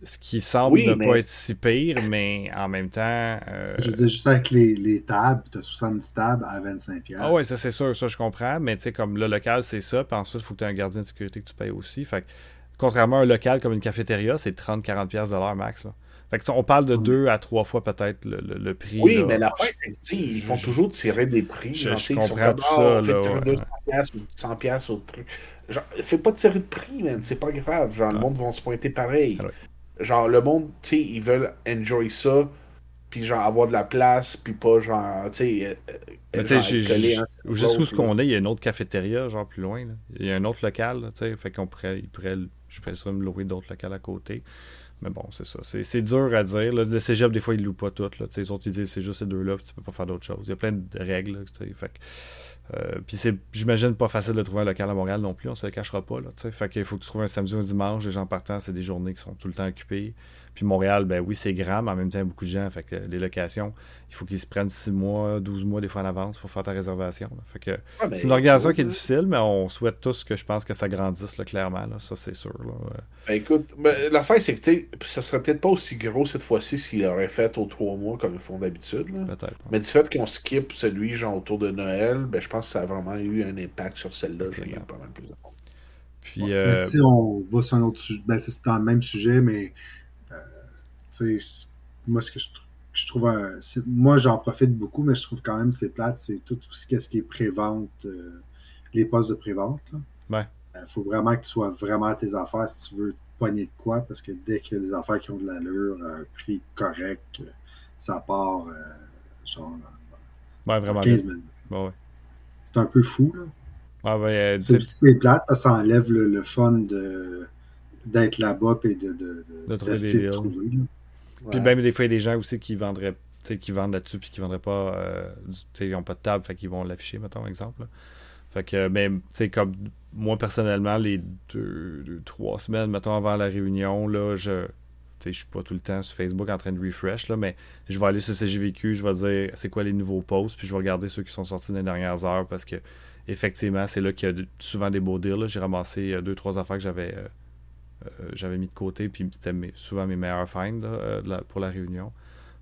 Ce qui semble ne pas être si pire, mais en même temps. Euh, je veux juste avec les, les tables, tu as 70 tables à 25$. Ah oui, ça c'est sûr, ça je comprends. Mais tu sais, comme le local, c'est ça. Puis ensuite, il faut que tu aies un gardien de sécurité que tu payes aussi. Fait que, contrairement à un local comme une cafétéria, c'est 30-40$ de l'heure max. Fait que, on parle de deux à trois fois peut-être le, le, prix. Oui, mais la fin, c'est qu'ils font toujours tirer des prix. Je, je comprends tout ça. Là, 200$ ou 100$ au truc. Genre, fais pas tirer de prix, man. C'est pas grave. Genre, le monde va se pointer pareil. Ah genre, le monde, tu sais, ils veulent enjoy ça, puis genre avoir de la place, puis pas genre, tu sais, euh, juste où ce qu'on est, il y a une autre cafétéria, genre plus loin. Là. Il y a un autre local, tu sais, fait qu'on pourrait, il pourrait, je pourrais me louer d'autres locales à côté. Mais bon, c'est ça. C'est dur à dire. Le cégep, des fois, ils louent pas toutes. Là. Les autres, ils disent c'est juste ces deux-là, tu peux pas faire d'autres choses. Il y a plein de règles. Euh, puis c'est, j'imagine, pas facile de trouver un local à Montréal non plus, on se le cachera pas. Là, fait qu'il faut que tu trouves un samedi ou un dimanche, les gens partant, c'est des journées qui sont tout le temps occupées. Puis Montréal, ben oui, c'est grand, mais en même temps, il y a beaucoup de gens. Fait que les locations, il faut qu'ils se prennent 6 mois, 12 mois des fois en avance pour faire ta réservation. Fait que c'est une organisation qui est difficile, mais on souhaite tous que je pense que ça grandisse là, clairement. Là. Ça, c'est sûr. Là. Ben, écoute, ben, l'affaire, c'est que ça serait peut-être pas aussi gros cette fois-ci s'il aurait fait aux 3 mois comme ils font d'habitude. Peut-être. Mais du fait qu'on skip celui genre autour de Noël, ben, je pense que ça a vraiment eu un impact sur celle-là. Y a pas mal plus de Puis, euh... si on va sur un autre sujet, ben, c'est dans le même sujet, mais moi, ce que je, trouve. moi, j'en profite beaucoup, mais je trouve quand même c'est plate. C'est tout aussi ce qui est pré-vente, euh, les postes de pré-vente. Il euh, faut vraiment que tu sois vraiment à tes affaires si tu veux poigner de quoi, parce que dès qu'il y a des affaires qui ont de l'allure, un prix correct, ça part genre Ouais, vraiment. 15 minutes. Ouais, ouais. C'est un peu fou, là. Ah, ben, euh, C'est plate parce que ça enlève le, le fun de d'être là-bas et de, de, De trouver d'essayer des de deals. trouver. là. Puis même des fois, il y a des gens aussi qui vendraient, qui vendent là-dessus puis qui vendraient pas, euh, du- ils n'ont pas de table, fait qu'ils vont l'afficher, mettons, exemple. là. Fait que, mais, comme moi, personnellement, les deux, deux, trois semaines, mettons, avant la réunion, là, je, je suis pas tout le temps sur Facebook en train de refresh, là, mais je vais aller sur CGVQ, je vais dire c'est quoi les nouveaux posts, puis je vais regarder ceux qui sont sortis dans les dernières heures parce que, effectivement, c'est là qu'il y a souvent des beaux deals. J'ai ramassé euh, deux, trois affaires que j'avais euh, j'avais mis de côté, puis c'était mes- souvent mes meilleurs finds euh, pour la réunion.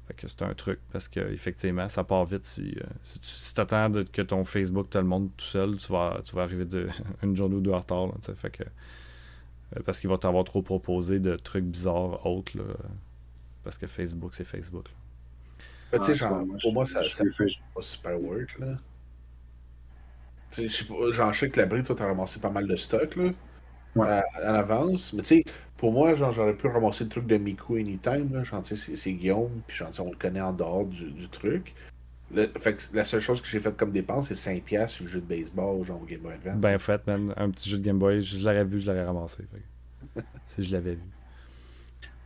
Fait que c'est un truc parce que effectivement ça part vite si, euh, si tu si de- que ton Facebook te le montre tout seul, tu vas, tu vas arriver de, une journée ou deux en retard. là, tu sais. fait que, euh, parce qu'il va t'avoir trop proposé de trucs bizarres autres. là, parce que Facebook, c'est Facebook. là. Ah, genre, moi, pour je- moi, ça, fait- pas super work, là. Tu sais, je sais pas, genre, je sais que la brique, toi, t'as ramassé pas mal de stock, là. Ouais. à- en avance. Mais tu sais, pour moi, genre, j'aurais pu ramasser le truc de Miku Anytime, là. Genre, tu sais, c'est- c'est Guillaume, puis genre, tu sais, on le connaît en dehors du, du truc. Le- fait que la seule chose que j'ai faite comme dépense, c'est 5$ sur le jeu de baseball, genre au Game Boy Advance. Ben fait, man, un petit jeu de Game Boy, je l'aurais vu, je l'aurais ramassé. fait si je l'avais vu.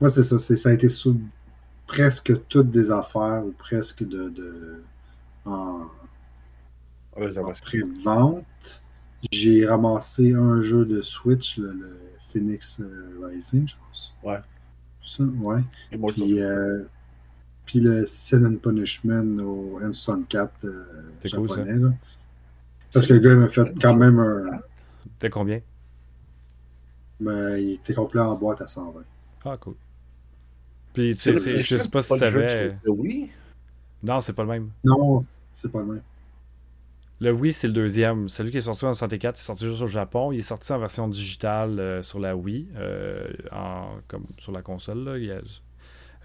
Moi, c'est ça. c'est- Ça a été sous presque toutes des affaires ou presque de, de en, En pré-vente. J'ai ramassé un jeu de Switch, le, le Phoenix euh, Rising, je pense. Ouais. Ça, ouais. Immortal. Puis, euh, puis le Sin and Punishment au N64 euh, C'est cool, ça. japonais. là. Parce que le gars m'a fait quand même un. T'es combien? Mais il était complet en boîte à 120. Ah, cool. Puis, tu sais, je sais pas si tu savais. Wii. Non, c'est pas le même. Non, c'est pas le même. Le Wii, c'est le deuxième. Celui qui est sorti en 64, il est sorti juste au Japon. Il est sorti en version digitale euh, sur la Wii, euh, comme sur la console. Il y a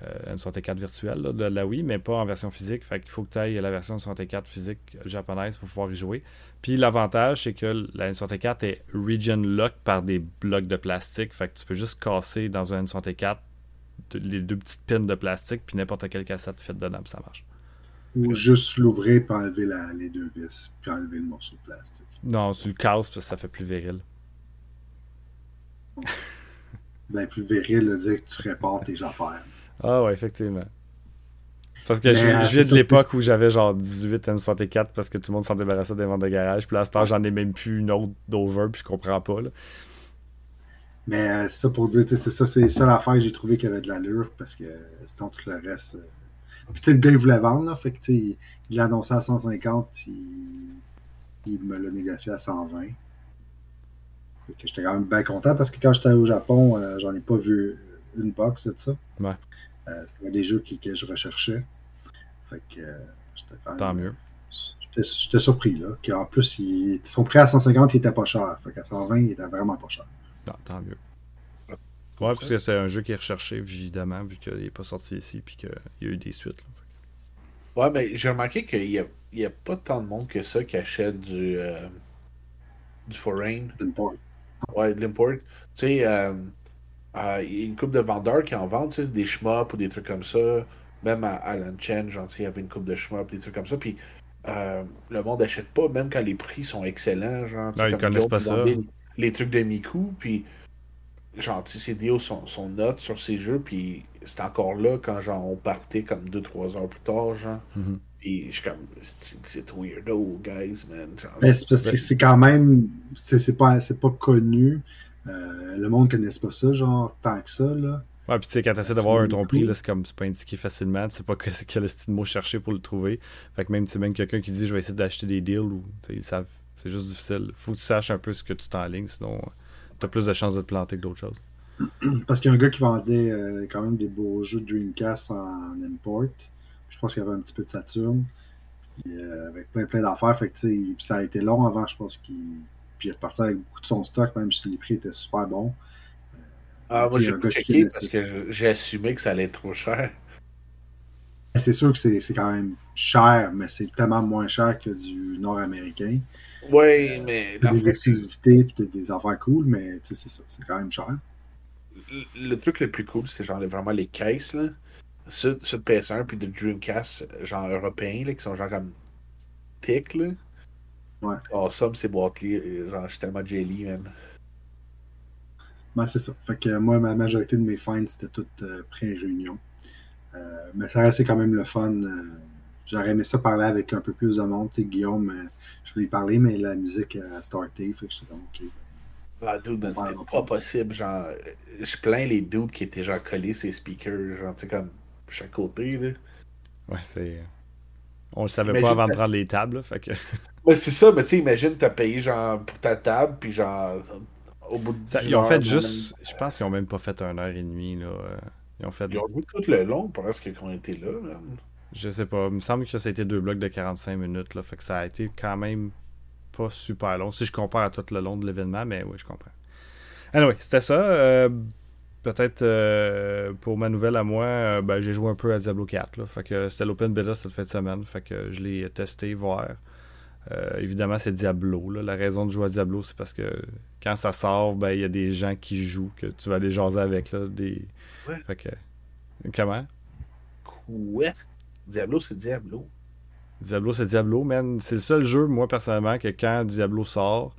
euh, N64 virtuelle là, de la Wii, mais pas en version physique. Fait qu'il faut que tu ailles la version N64 physique japonaise pour pouvoir y jouer. Puis l'avantage, c'est que la N64 est region lock par des blocs de plastique. Fait que tu peux juste casser dans un N64 de- les deux petites pins de plastique, puis n'importe quelle cassette fit dedans, puis ça marche. Ou juste l'ouvrir puis enlever la- les deux vis, puis enlever le morceau de plastique. Non, tu le casses parce que ça fait plus viril. Ben, plus viril de dire que tu répares tes affaires. Ah ouais, effectivement. Parce que Mais, je, euh, je viens de l'époque où j'avais genre 18 N64 parce que tout le monde s'en débarrassait des ventes de garage. Puis là, à ce temps, j'en ai même plus une autre d'over, puis je comprends pas. Là. Mais euh, c'est ça pour dire, c'est ça, c'est ça l'affaire que j'ai trouvé qui avait de l'allure parce que euh, sinon tout le reste. euh, Puis le gars il voulait vendre, là, fait que il l'a annoncé à 150, il, il me l'a négocié à 120. Fait que j'étais quand même bien content parce que quand j'étais au Japon, euh, j'en ai pas vu une box de ça. Ouais. Euh, C'était un des jeux qui- que je recherchais. Fait que euh, j'étais quand même. Tant mieux. J'étais surpris, là. qu'en plus, ils sont prêts à 150, il était pas cher. Fait qu'à 120, il était vraiment pas cher. Non, tant mieux. Ouais, parce que c'est un jeu qui est recherché, évidemment, vu qu'il n'est pas sorti ici, puis qu'il y a eu des suites. là. Ouais, mais j'ai remarqué qu'il n'y a, il y a pas tant de monde que ça qui achète du, euh, du foreign. Import. Ouais, de l'import. Tu sais, euh, euh, il y a une couple de vendeurs qui en vendent, tu sais, des shmups ou des trucs comme ça. Même à Alan Chen, genre, tu sais, il y avait une couple de shmups, des trucs comme ça. Puis euh, le monde n'achète pas, même quand les prix sont excellents. Genre, Non, ils comme connaissent pas ça. Les, les trucs de Miku, puis genre, ses deals sont, sont notes sur ces jeux, puis c'est encore là quand, genre, on partait comme 2-3 heures plus tard, genre. Mhm. Puis je suis comme, c'est weirdo, guys, man. Genre, Mais c'est parce que c'est quand même. C'est c'est pas, c'est pas connu. Euh, le monde ne connaisse pas ça, genre, tant que ça, là. Ouais, puis tu sais, quand tu essaies d'avoir un ton prix, c'est comme, c'est pas indiqué facilement. Tu sais pas que- quel style de mot chercher pour le trouver. Fait que même, tu sais, même quelqu'un qui dit je vais essayer d'acheter des deals, ou, tu sais, ils savent, c'est juste difficile. Faut que tu saches un peu ce que tu t'enlignes, sinon t'as plus de chances de te planter que d'autres choses. Parce qu'il y a un gars qui vendait euh, quand même des beaux jeux de Dreamcast en import. Je pense qu'il y avait un petit peu de Saturn. Puis, euh, avec plein, plein d'affaires. Fait que, ça a été long avant, je pense qu'il. Puis il est reparti avec beaucoup de son stock, même si les prix étaient super bons. ah, moi j'ai checké parce ça. que j'ai assumé que ça allait être trop cher. C'est sûr que c'est c'est quand même cher, mais c'est tellement moins cher que du nord-américain. Ouais, mais T'as la des exclusivités puis des affaires cool, mais tu sais, c'est ça, c'est quand même cher. le, le truc le plus cool, c'est genre vraiment les caisses, là. ceux, de PS1 puis de Dreamcast, genre européens, là, qui sont genre comme tic, là. Ouais. Somme ces boîtes-là, genre, je suis tellement jelly, man. Ben, c'est ça. Fait que moi, ma majorité de mes finds, c'était toutes euh, pré-réunion. Euh, mais ça restait quand même le fun. Euh, J'aurais aimé ça parler avec un peu plus de monde. Tu sais, Guillaume, euh, je voulais lui parler, mais la musique a starté. Fait que j'étais comme, OK. Ah, dude, man, Ouais, c'était pas possible. Genre, je plains les dudes qui étaient genre collés ces speakers, genre, tu sais, comme chaque côté, là. Ouais, c'est. On le savait Imagine pas avant de prendre les tables, là, fait que. Mais c'est ça, mais tu sais, imagine, t'as payé genre pour ta table, puis genre, au bout de Ça- ils ont fait juste. Je pense qu'ils ont même pas fait une heure et demie, là. euh, Ils ont fait. Ils ont joué tout le long pendant ce qu'on était là, man. Je sais pas. Il me semble que ça a été deux blocs de 45 minutes, là. Fait que ça a été quand même pas super long. Si je compare à tout le long de l'événement, mais oui, je comprends. Anyway, c'était ça. Euh, Peut-être euh, pour ma nouvelle à moi, euh, ben, j'ai joué un peu à Diablo 4. Là, fait que c'était l'open beta cette fin de semaine. Fait que je l'ai testé, voir. Évidemment, c'est Diablo. là. La raison de jouer à Diablo, c'est parce que quand ça sort, ben il y a des gens qui jouent, que tu vas aller jaser avec. Là, des... Ouais. Fait que. Comment? Quoi? Diablo, c'est Diablo. Diablo, c'est Diablo, man. C'est le seul jeu, moi, personnellement, que quand Diablo sort,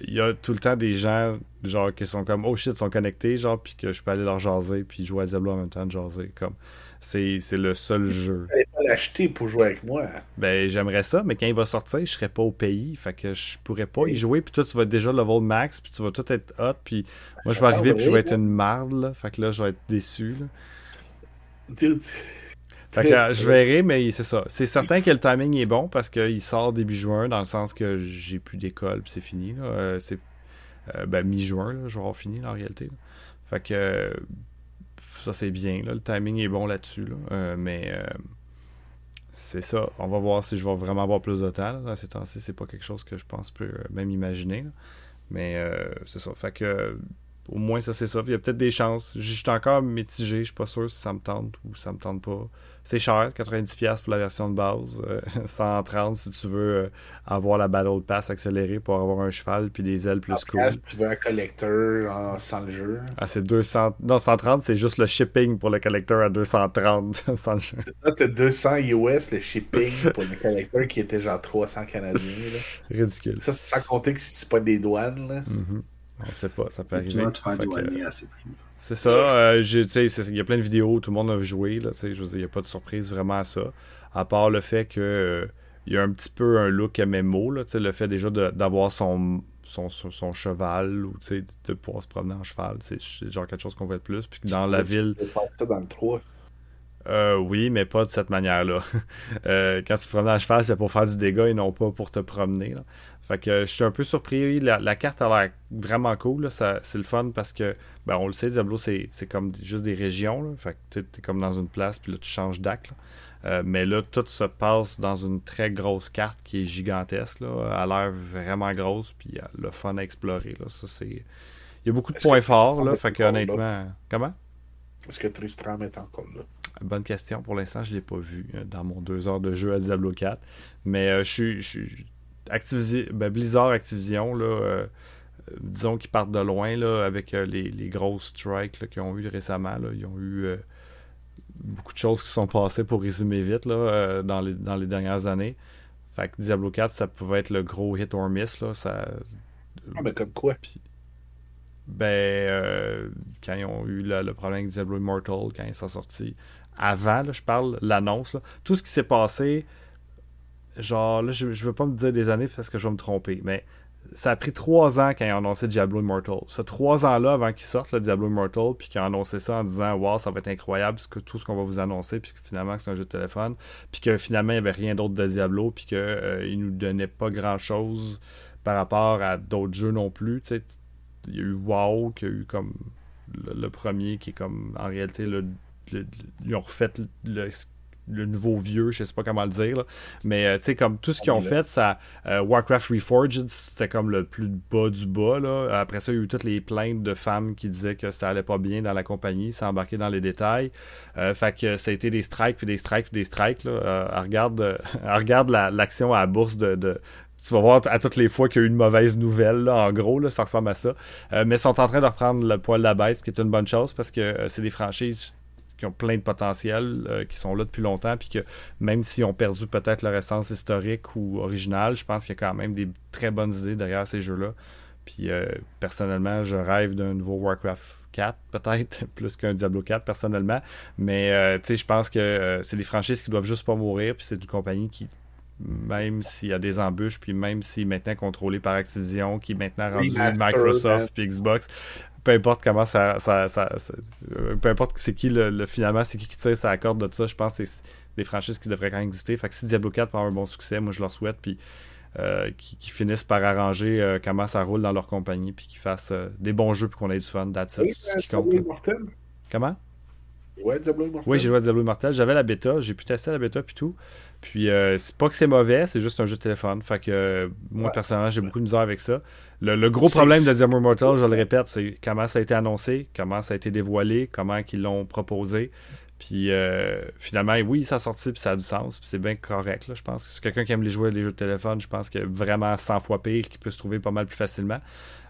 il y a tout le temps des gens, genre, qui sont comme, oh shit, ils sont connectés, genre, puis que je peux aller leur jaser, puis jouer à Diablo en même temps de jaser. Comme, c'est, c'est le seul jeu. Fallait pas l'acheter pour jouer avec moi. Ben, j'aimerais ça, mais quand il va sortir, je serai pas au pays, fait que je pourrais pas y jouer, puis toi, tu vas déjà level max, puis tu vas tout être hot, puis moi, je vais Ah, arriver, puis je vais être une marde, là. Fait que là, je vais être déçu, là. Fait que euh, je verrai, mais c'est ça. C'est certain que le timing est bon parce qu'il sort début juin, dans le sens que j'ai plus d'école, puis c'est fini. Là. Euh, c'est euh, ben, mi-juin, je vais avoir fini là, en réalité. là. Fait que euh, ça c'est bien. Là. Le timing est bon là-dessus. Là. Mais c'est ça. On va voir si je vais vraiment avoir plus de temps. Là. Dans ces temps-ci, c'est pas quelque chose que je pense peut même imaginer. là. Mais euh, c'est ça. Fait que euh, au moins ça c'est ça. Puis Il y a peut-être des chances. Je suis encore mitigé. Je suis pas sûr si ça me tente ou ça me tente pas. C'est cher, 90$ pour la version de base. euh, 130$ si tu veux euh, avoir la Battle Pass accélérée pour avoir un cheval puis des ailes plus cool. Si tu veux un collecteur sans le jeu. Ah, c'est 200. Non, 130, c'est juste le shipping pour le collecteur à 230 sans le jeu. Ça, c'était 200 US le shipping pour le collecteur qui était genre 300 Canadiens. Là. Ridicule. Ça, c'est sans compter que si c'est pas des douanes. Là. Mhm. On sait pas, ça peut Tu arriver. vas te faire Fait que, douaner à ces prix. C'est ça. euh, Il y a plein de vidéos, tout le monde a joué. Là, tu sais, je veux dire, il n'y a pas de surprise vraiment à ça. À part le fait que euh, il y a un petit peu un look MMO. Là, le fait déjà d'avoir son, son, son, son cheval ou de pouvoir se promener en cheval. C'est genre quelque chose qu'on veut de plus. Puis dans la ville, faire ça dans le 3. euh, oui, mais pas de cette manière-là. Euh, quand tu te promènes à cheval, c'est pour faire du dégât et non pas pour te promener. là. Fait que euh, je suis un peu surpris. La, la carte a l'air vraiment cool. C'est le fun parce que, ben, on le sait, Diablo, c'est comme juste des régions. Là. Fait que tu es comme dans une place, puis là, tu changes d'acte. Euh, mais là, tout se passe dans une très grosse carte qui est gigantesque. Là. Elle a l'air vraiment grosse, puis euh, le fun à explorer. Là. Ça, c'est... Il y a beaucoup de points forts. Là, fait que, là? honnêtement, comment? Est-ce que Tristram est encore là? Bonne question. Pour l'instant, je ne l'ai pas vu dans mon deux heures de jeu à Diablo 4. Mais euh, je suis. Ben, Blizzard Activision, là, euh, disons qu'ils partent de loin là, avec euh, les, les grosses strikes qu'ils ont eu récemment. là. Ils ont eu euh, beaucoup de choses qui sont passées pour résumer vite là, dans, les, dans les dernières années. Fait que Diablo 4, ça pouvait être le gros hit or miss. Là, ça, Ah, mais comme quoi? ben, quand ils ont eu le, le problème avec Diablo Immortal, quand ils sont sortis, avant, là, je parle, l'annonce, tout ce qui s'est passé, genre, là, je, je veux pas me dire des années parce que je vais me tromper, mais ça a pris trois ans quand ils ont annoncé Diablo Immortal. Ce trois ans-là, avant qu'ils sortent le Diablo Immortal, puis qu'ils ont annoncé ça en disant, wow, ça va être incroyable, que, tout ce qu'on va vous annoncer, puis que finalement, c'est un jeu de téléphone, puis que finalement, il n'y avait rien d'autre de Diablo, puis qu'ils euh, nous donnaient pas grand-chose par rapport à d'autres jeux non plus, il y a eu WoW qui a eu comme le, premier qui est comme en réalité le- ils ont refait le, le nouveau vieux, je sais pas comment le dire, là. mais euh, tu sais comme tout ce qu'ils ont fait, ça euh, Warcraft Reforged, c'était comme le plus bas du bas là. Après ça, il y a eu toutes les plaintes de femmes qui disaient que ça allait pas bien dans la compagnie, sans embarquer dans les détails. Euh, fait que ça a été des strikes puis des strikes puis des strikes là. Elle regarde, elle regarde la- l'action à la bourse de, de tu vas voir à toutes les fois qu'il y a eu une mauvaise nouvelle, là, en gros, là, ça ressemble à ça. Euh, mais ils sont en train de reprendre le poil de la bête, ce qui est une bonne chose parce que euh, c'est des franchises qui ont plein de potentiel, qui sont là depuis longtemps, puis que même s'ils ont perdu peut-être leur essence historique ou originale, je pense qu'il y a quand même des très bonnes idées derrière ces jeux-là. Puis personnellement, je rêve d'un nouveau Warcraft 4, peut-être, plus qu'un Diablo 4, personnellement. Mais tu sais, je pense que c'est des franchises qui doivent juste pas mourir, puis c'est une compagnie qui même s'il y a des embûches, puis même si maintenant contrôlé par Activision, qui est maintenant rendu Microsoft puis Xbox, peu importe comment ça, euh, peu importe c'est qui le, finalement c'est qui qui tire sa corde de ça, je pense que c'est des franchises qui devraient quand même exister. Fait que si Diablo 4 prend un bon succès, moi je leur souhaite, puis euh, qui, finissent par arranger euh, comment ça roule dans leur compagnie, puis qu'ils fassent des bons jeux, puis qu'on ait du fun. That's it, ce qui compte. Comment? Ouais, Diablo Immortal. Oui, j'ai joué à Diablo Immortal. J'avais la bêta, j'ai pu tester la bêta puis tout. Puis euh, c'est pas que c'est mauvais, c'est juste un jeu de téléphone. Fait que euh, moi personnellement, j'ai beaucoup de misère avec ça. Le, gros problème de Diablo Immortal, je le répète, c'est comment ça a été annoncé, comment ça a été dévoilé, comment ils l'ont proposé. Puis euh, finalement, oui, ça a sorti, puis ça a du sens, puis c'est bien correct, là, je pense. Si quelqu'un qui aime les jouer les jeux de téléphone, je pense que vraiment 100 fois pire, qui peut se trouver pas mal plus facilement.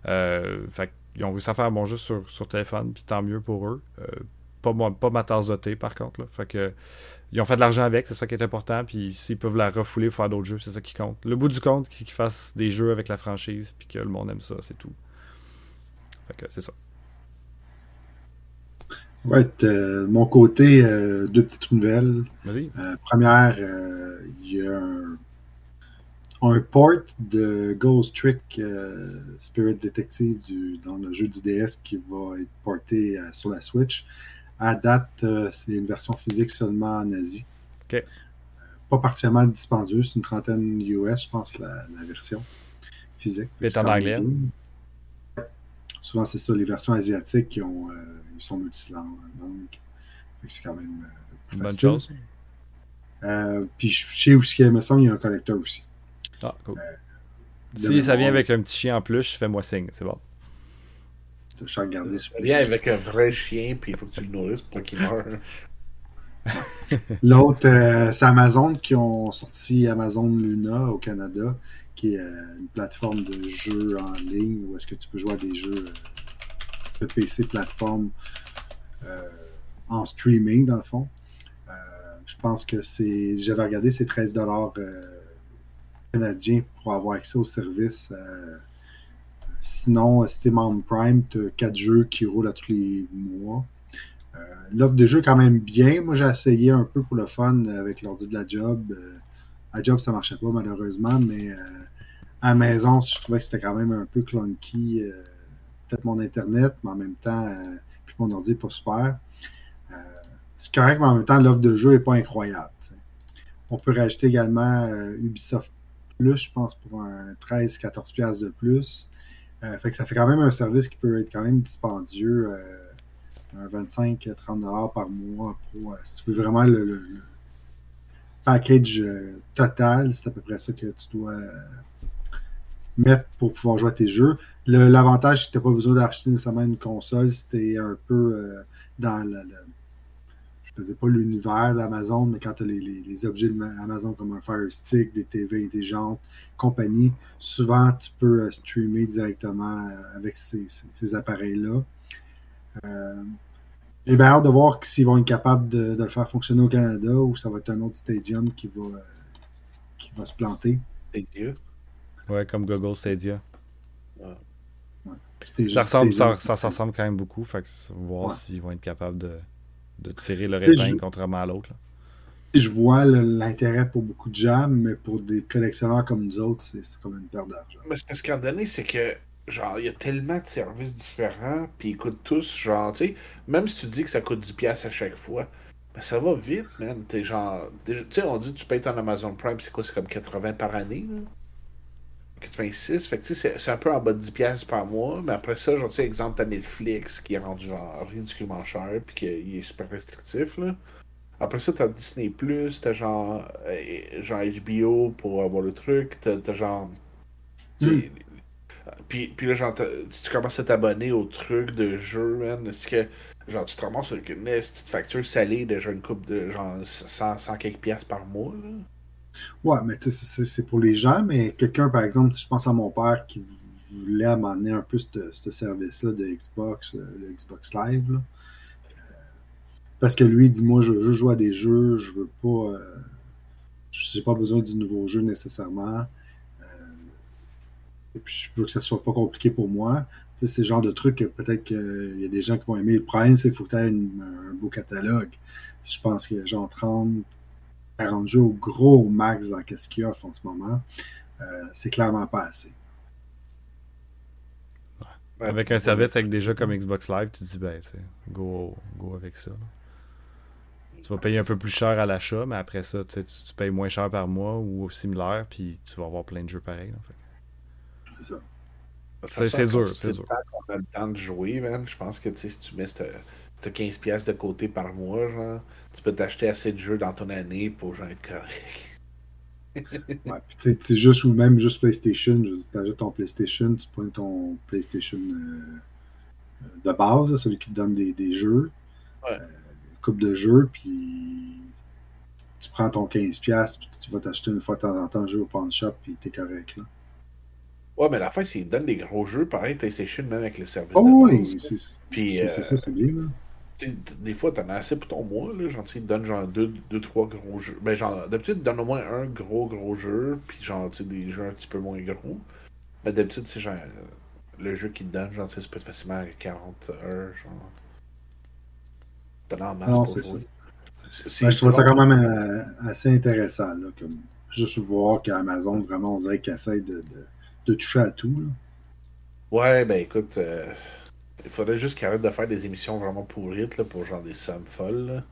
fait qu'ils ont réussi à faire un bon jeu sur, sur téléphone, puis tant mieux pour eux pas, pas ma tasse de thé, par contre. Là. Fait que, ils ont fait de l'argent avec, c'est ça qui est important. Puis s'ils peuvent la refouler pour faire d'autres jeux, c'est ça qui compte. Le bout du compte, c'est qu'ils fassent des jeux avec la franchise, puis que le monde aime ça, c'est tout. Fait que c'est ça. Ouais, de mon côté, euh, deux petites nouvelles. Vas-y. Euh, première, euh, il y a un, un, port de Ghost Trick Spirit Detective du, dans le jeu du DS qui va être porté sur la Switch. À date, euh, c'est une version physique seulement en Asie. Euh, pas particulièrement dispendieuse, c'est une trentaine US, je pense, la, version physique. est en anglais. Souvent, c'est ça, les versions asiatiques, qui ont, euh, ils sont multilangues. C'est quand même plus Bonne chose. puis je sais où il me semble, il y a un collecteur aussi. Ah, cool. si ça vient avec un petit chien en plus, fais-moi signe, c'est bon. Je regarder Viens avec un vrai chien, puis il faut que tu le nourrisses pour qu'il meure. L'autre, euh, c'est Amazon qui ont sorti Amazon Luna au Canada, qui est euh, une plateforme de jeux en ligne où est-ce que tu peux jouer à des jeux euh, de PC plateforme en streaming, dans le fond. je pense que c'est. J'avais regardé, c'est 13 canadiens pour avoir accès au service Sinon, si t'es membre Prime, tu as 4 jeux qui roulent à tous les mois. Euh, l'offre de jeux est quand même bien. Moi, j'ai essayé un peu pour le fun avec l'ordi de la job. Euh, à job, ça marchait pas malheureusement, mais euh, à la maison, je trouvais que c'était quand même un peu clunky. Peut-être mon Internet, mais en même temps, puis mon ordi n'est pas super. c'est correct, mais en même temps, l'offre de jeu n'est pas incroyable. On peut rajouter également Ubisoft Plus, je pense, pour un 13-14$ de plus. Euh, fait que ça fait quand même un service qui peut être quand même dispendieux. Euh, un 25-30$ par mois pour, euh, si tu veux vraiment le, package total, c'est à peu près ça que tu dois mettre pour pouvoir jouer à tes jeux. L'avantage, c'est que tu n'as pas besoin d'acheter nécessairement une console c'était un peu dans le, je faisais pas l'univers d'Amazon, mais quand tu as les, objets d'Amazon comme un Fire Stick, des TV intelligentes, compagnie, souvent tu peux euh, streamer directement euh, avec ces, appareils-là. Euh, J'ai bien hâte de voir s'ils vont être capables de, le faire fonctionner au Canada ou ça va être un autre stadium qui va, qui va se planter. Stadia. Ouais, comme Google Stadia. Ça, ressemble, ça, ressemble quand même beaucoup. Fait que, voir s'ils vont être capables de de tirer le épingle contrairement à l'autre. Je vois l'intérêt pour beaucoup de gens, mais pour des collectionneurs comme nous autres, c'est comme une perte d'argent. Mais c'est parce qu'en donné, c'est que genre, il y a tellement de services différents, puis ils coûtent tous, genre, tu sais, même si tu dis que ça coûte 10$ à chaque fois, mais ça va vite, man. T'es genre, tu sais, on dit que tu payes ton Amazon Prime, c'est quoi, c'est comme 80 par année, là? 86. Fait que c'est un peu en bas de 10$ par mois. Mais après ça, genre, tu sais, exemple, t'as Netflix qui est rendu genre ridiculement cher puis qui est super restrictif. Là. Après ça, t'as Disney Plus, t'as genre, euh, genre HBO pour avoir le truc, t'as genre. Hmm. Puis, puis là, genre, si tu commences à t'abonner au truc de jeu, man, est-ce que genre tu te ramasses avec une petite facture salée de genre une coupe de genre 100, 100 quelques piastres par mois? Là? Ouais, mais c'est pour les gens, mais quelqu'un, par exemple, je pense à mon père qui voulait amener un peu ce service-là de Xbox, euh, le Xbox Live. Euh, parce que lui dit Moi, je veux jouer à des jeux, je veux pas. Euh, je n'ai pas besoin du nouveau jeu nécessairement. Et puis, je veux que ça soit pas compliqué pour moi. Tu sais, c'est le genre de truc que peut-être qu'il y a des gens qui vont aimer. Le problème, c'est qu'il faut que tu aies un beau catalogue. Je pense a genre 30, 40 jeux au gros max dans qu'est-ce qu'il y a en ce moment. Euh, c'est clairement pas assez. Avec un service avec des jeux comme Xbox Live, tu te dis, ben, go, go avec ça. Tu vas payer un peu plus cher à l'achat, mais après ça, tu, tu payes moins cher par mois ou similaire, puis tu vas avoir plein de jeux pareils. C'est ça. C'est dur, c'est dur. On a le temps de jouer, man. Je pense que si tu mets cette, 15$ de côté par mois, genre, tu peux t'acheter assez de jeux dans ton année pour genre, être correct. ouais, puis tu juste ou même juste PlayStation, tu achètes ton PlayStation, tu prends ton PlayStation euh, de base, celui qui te donne des, des jeux. Ouais. Euh, coupe de jeux, puis tu prends ton 15$, puis tu vas t'acheter une fois de temps en temps un jeu au pawn shop, puis t'es correct. Là. Ouais, mais la fin, c'est qu'ils donnent des gros jeux, pareil, PlayStation, même avec le service. Oh, de oui, c'est euh, ça, c'est bien. Là. Des fois, t'en as assez pour ton mois, là. Genre, ils donnent genre 2-3 deux, trois gros jeux. Ben, genre, d'habitude, ils donnent au moins un gros, gros jeu, puis genre, tu sais, des jeux un petit peu moins gros. Mais d'habitude, c'est genre, le jeu qu'ils te donnent, genre, ça peut être facilement 40 heures, genre. Non, c'est ça. Ben, je trouve ça quand même euh, assez intéressant. Là, comme juste voir qu'Amazon, vraiment, on dirait qu'il essaie de, de, toucher à tout. Là. Ouais, ben écoute, euh, il faudrait juste qu'ils arrêtent de faire des émissions vraiment pourrites là, pour genre des sommes folles.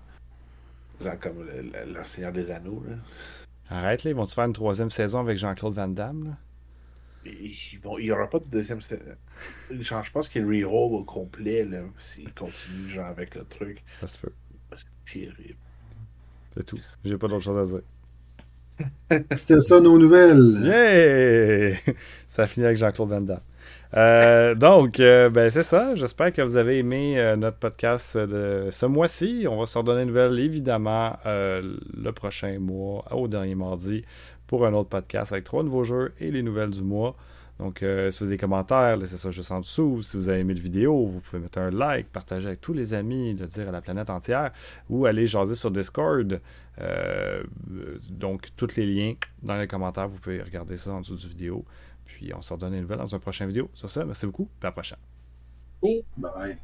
Genre comme le, Seigneur des Anneaux. Là. Arrête, là, ils vont-tu faire une troisième saison avec Jean-Claude Van Damme? Là? Il n'y aura pas de deuxième saison. je pense qu'il reroll au complet s'il continue genre avec le truc. Ça se peut. C'est terrible. C'est tout. J'ai pas d'autre chose à dire. C'était ça nos nouvelles. Yeah! Ça a fini avec Jean-Claude Van Damme. Euh, donc, euh, ben c'est ça. J'espère que vous avez aimé euh, notre podcast de ce mois-ci. On va se redonner une nouvelle, évidemment, le prochain mois, au dernier mardi, pour un autre podcast avec trois nouveaux jeux et les nouvelles du mois. Donc, si vous avez des commentaires, laissez ça juste en dessous. Si vous avez aimé la vidéo, vous pouvez mettre un like, partager avec tous les amis, le dire à la planète entière, ou aller jaser sur Discord. donc, tous les liens dans les commentaires, vous pouvez regarder ça en dessous du vidéo. Puis on se redonne une nouvelle dans un prochain vidéo. Sur ça, merci beaucoup. À la prochaine. Bye.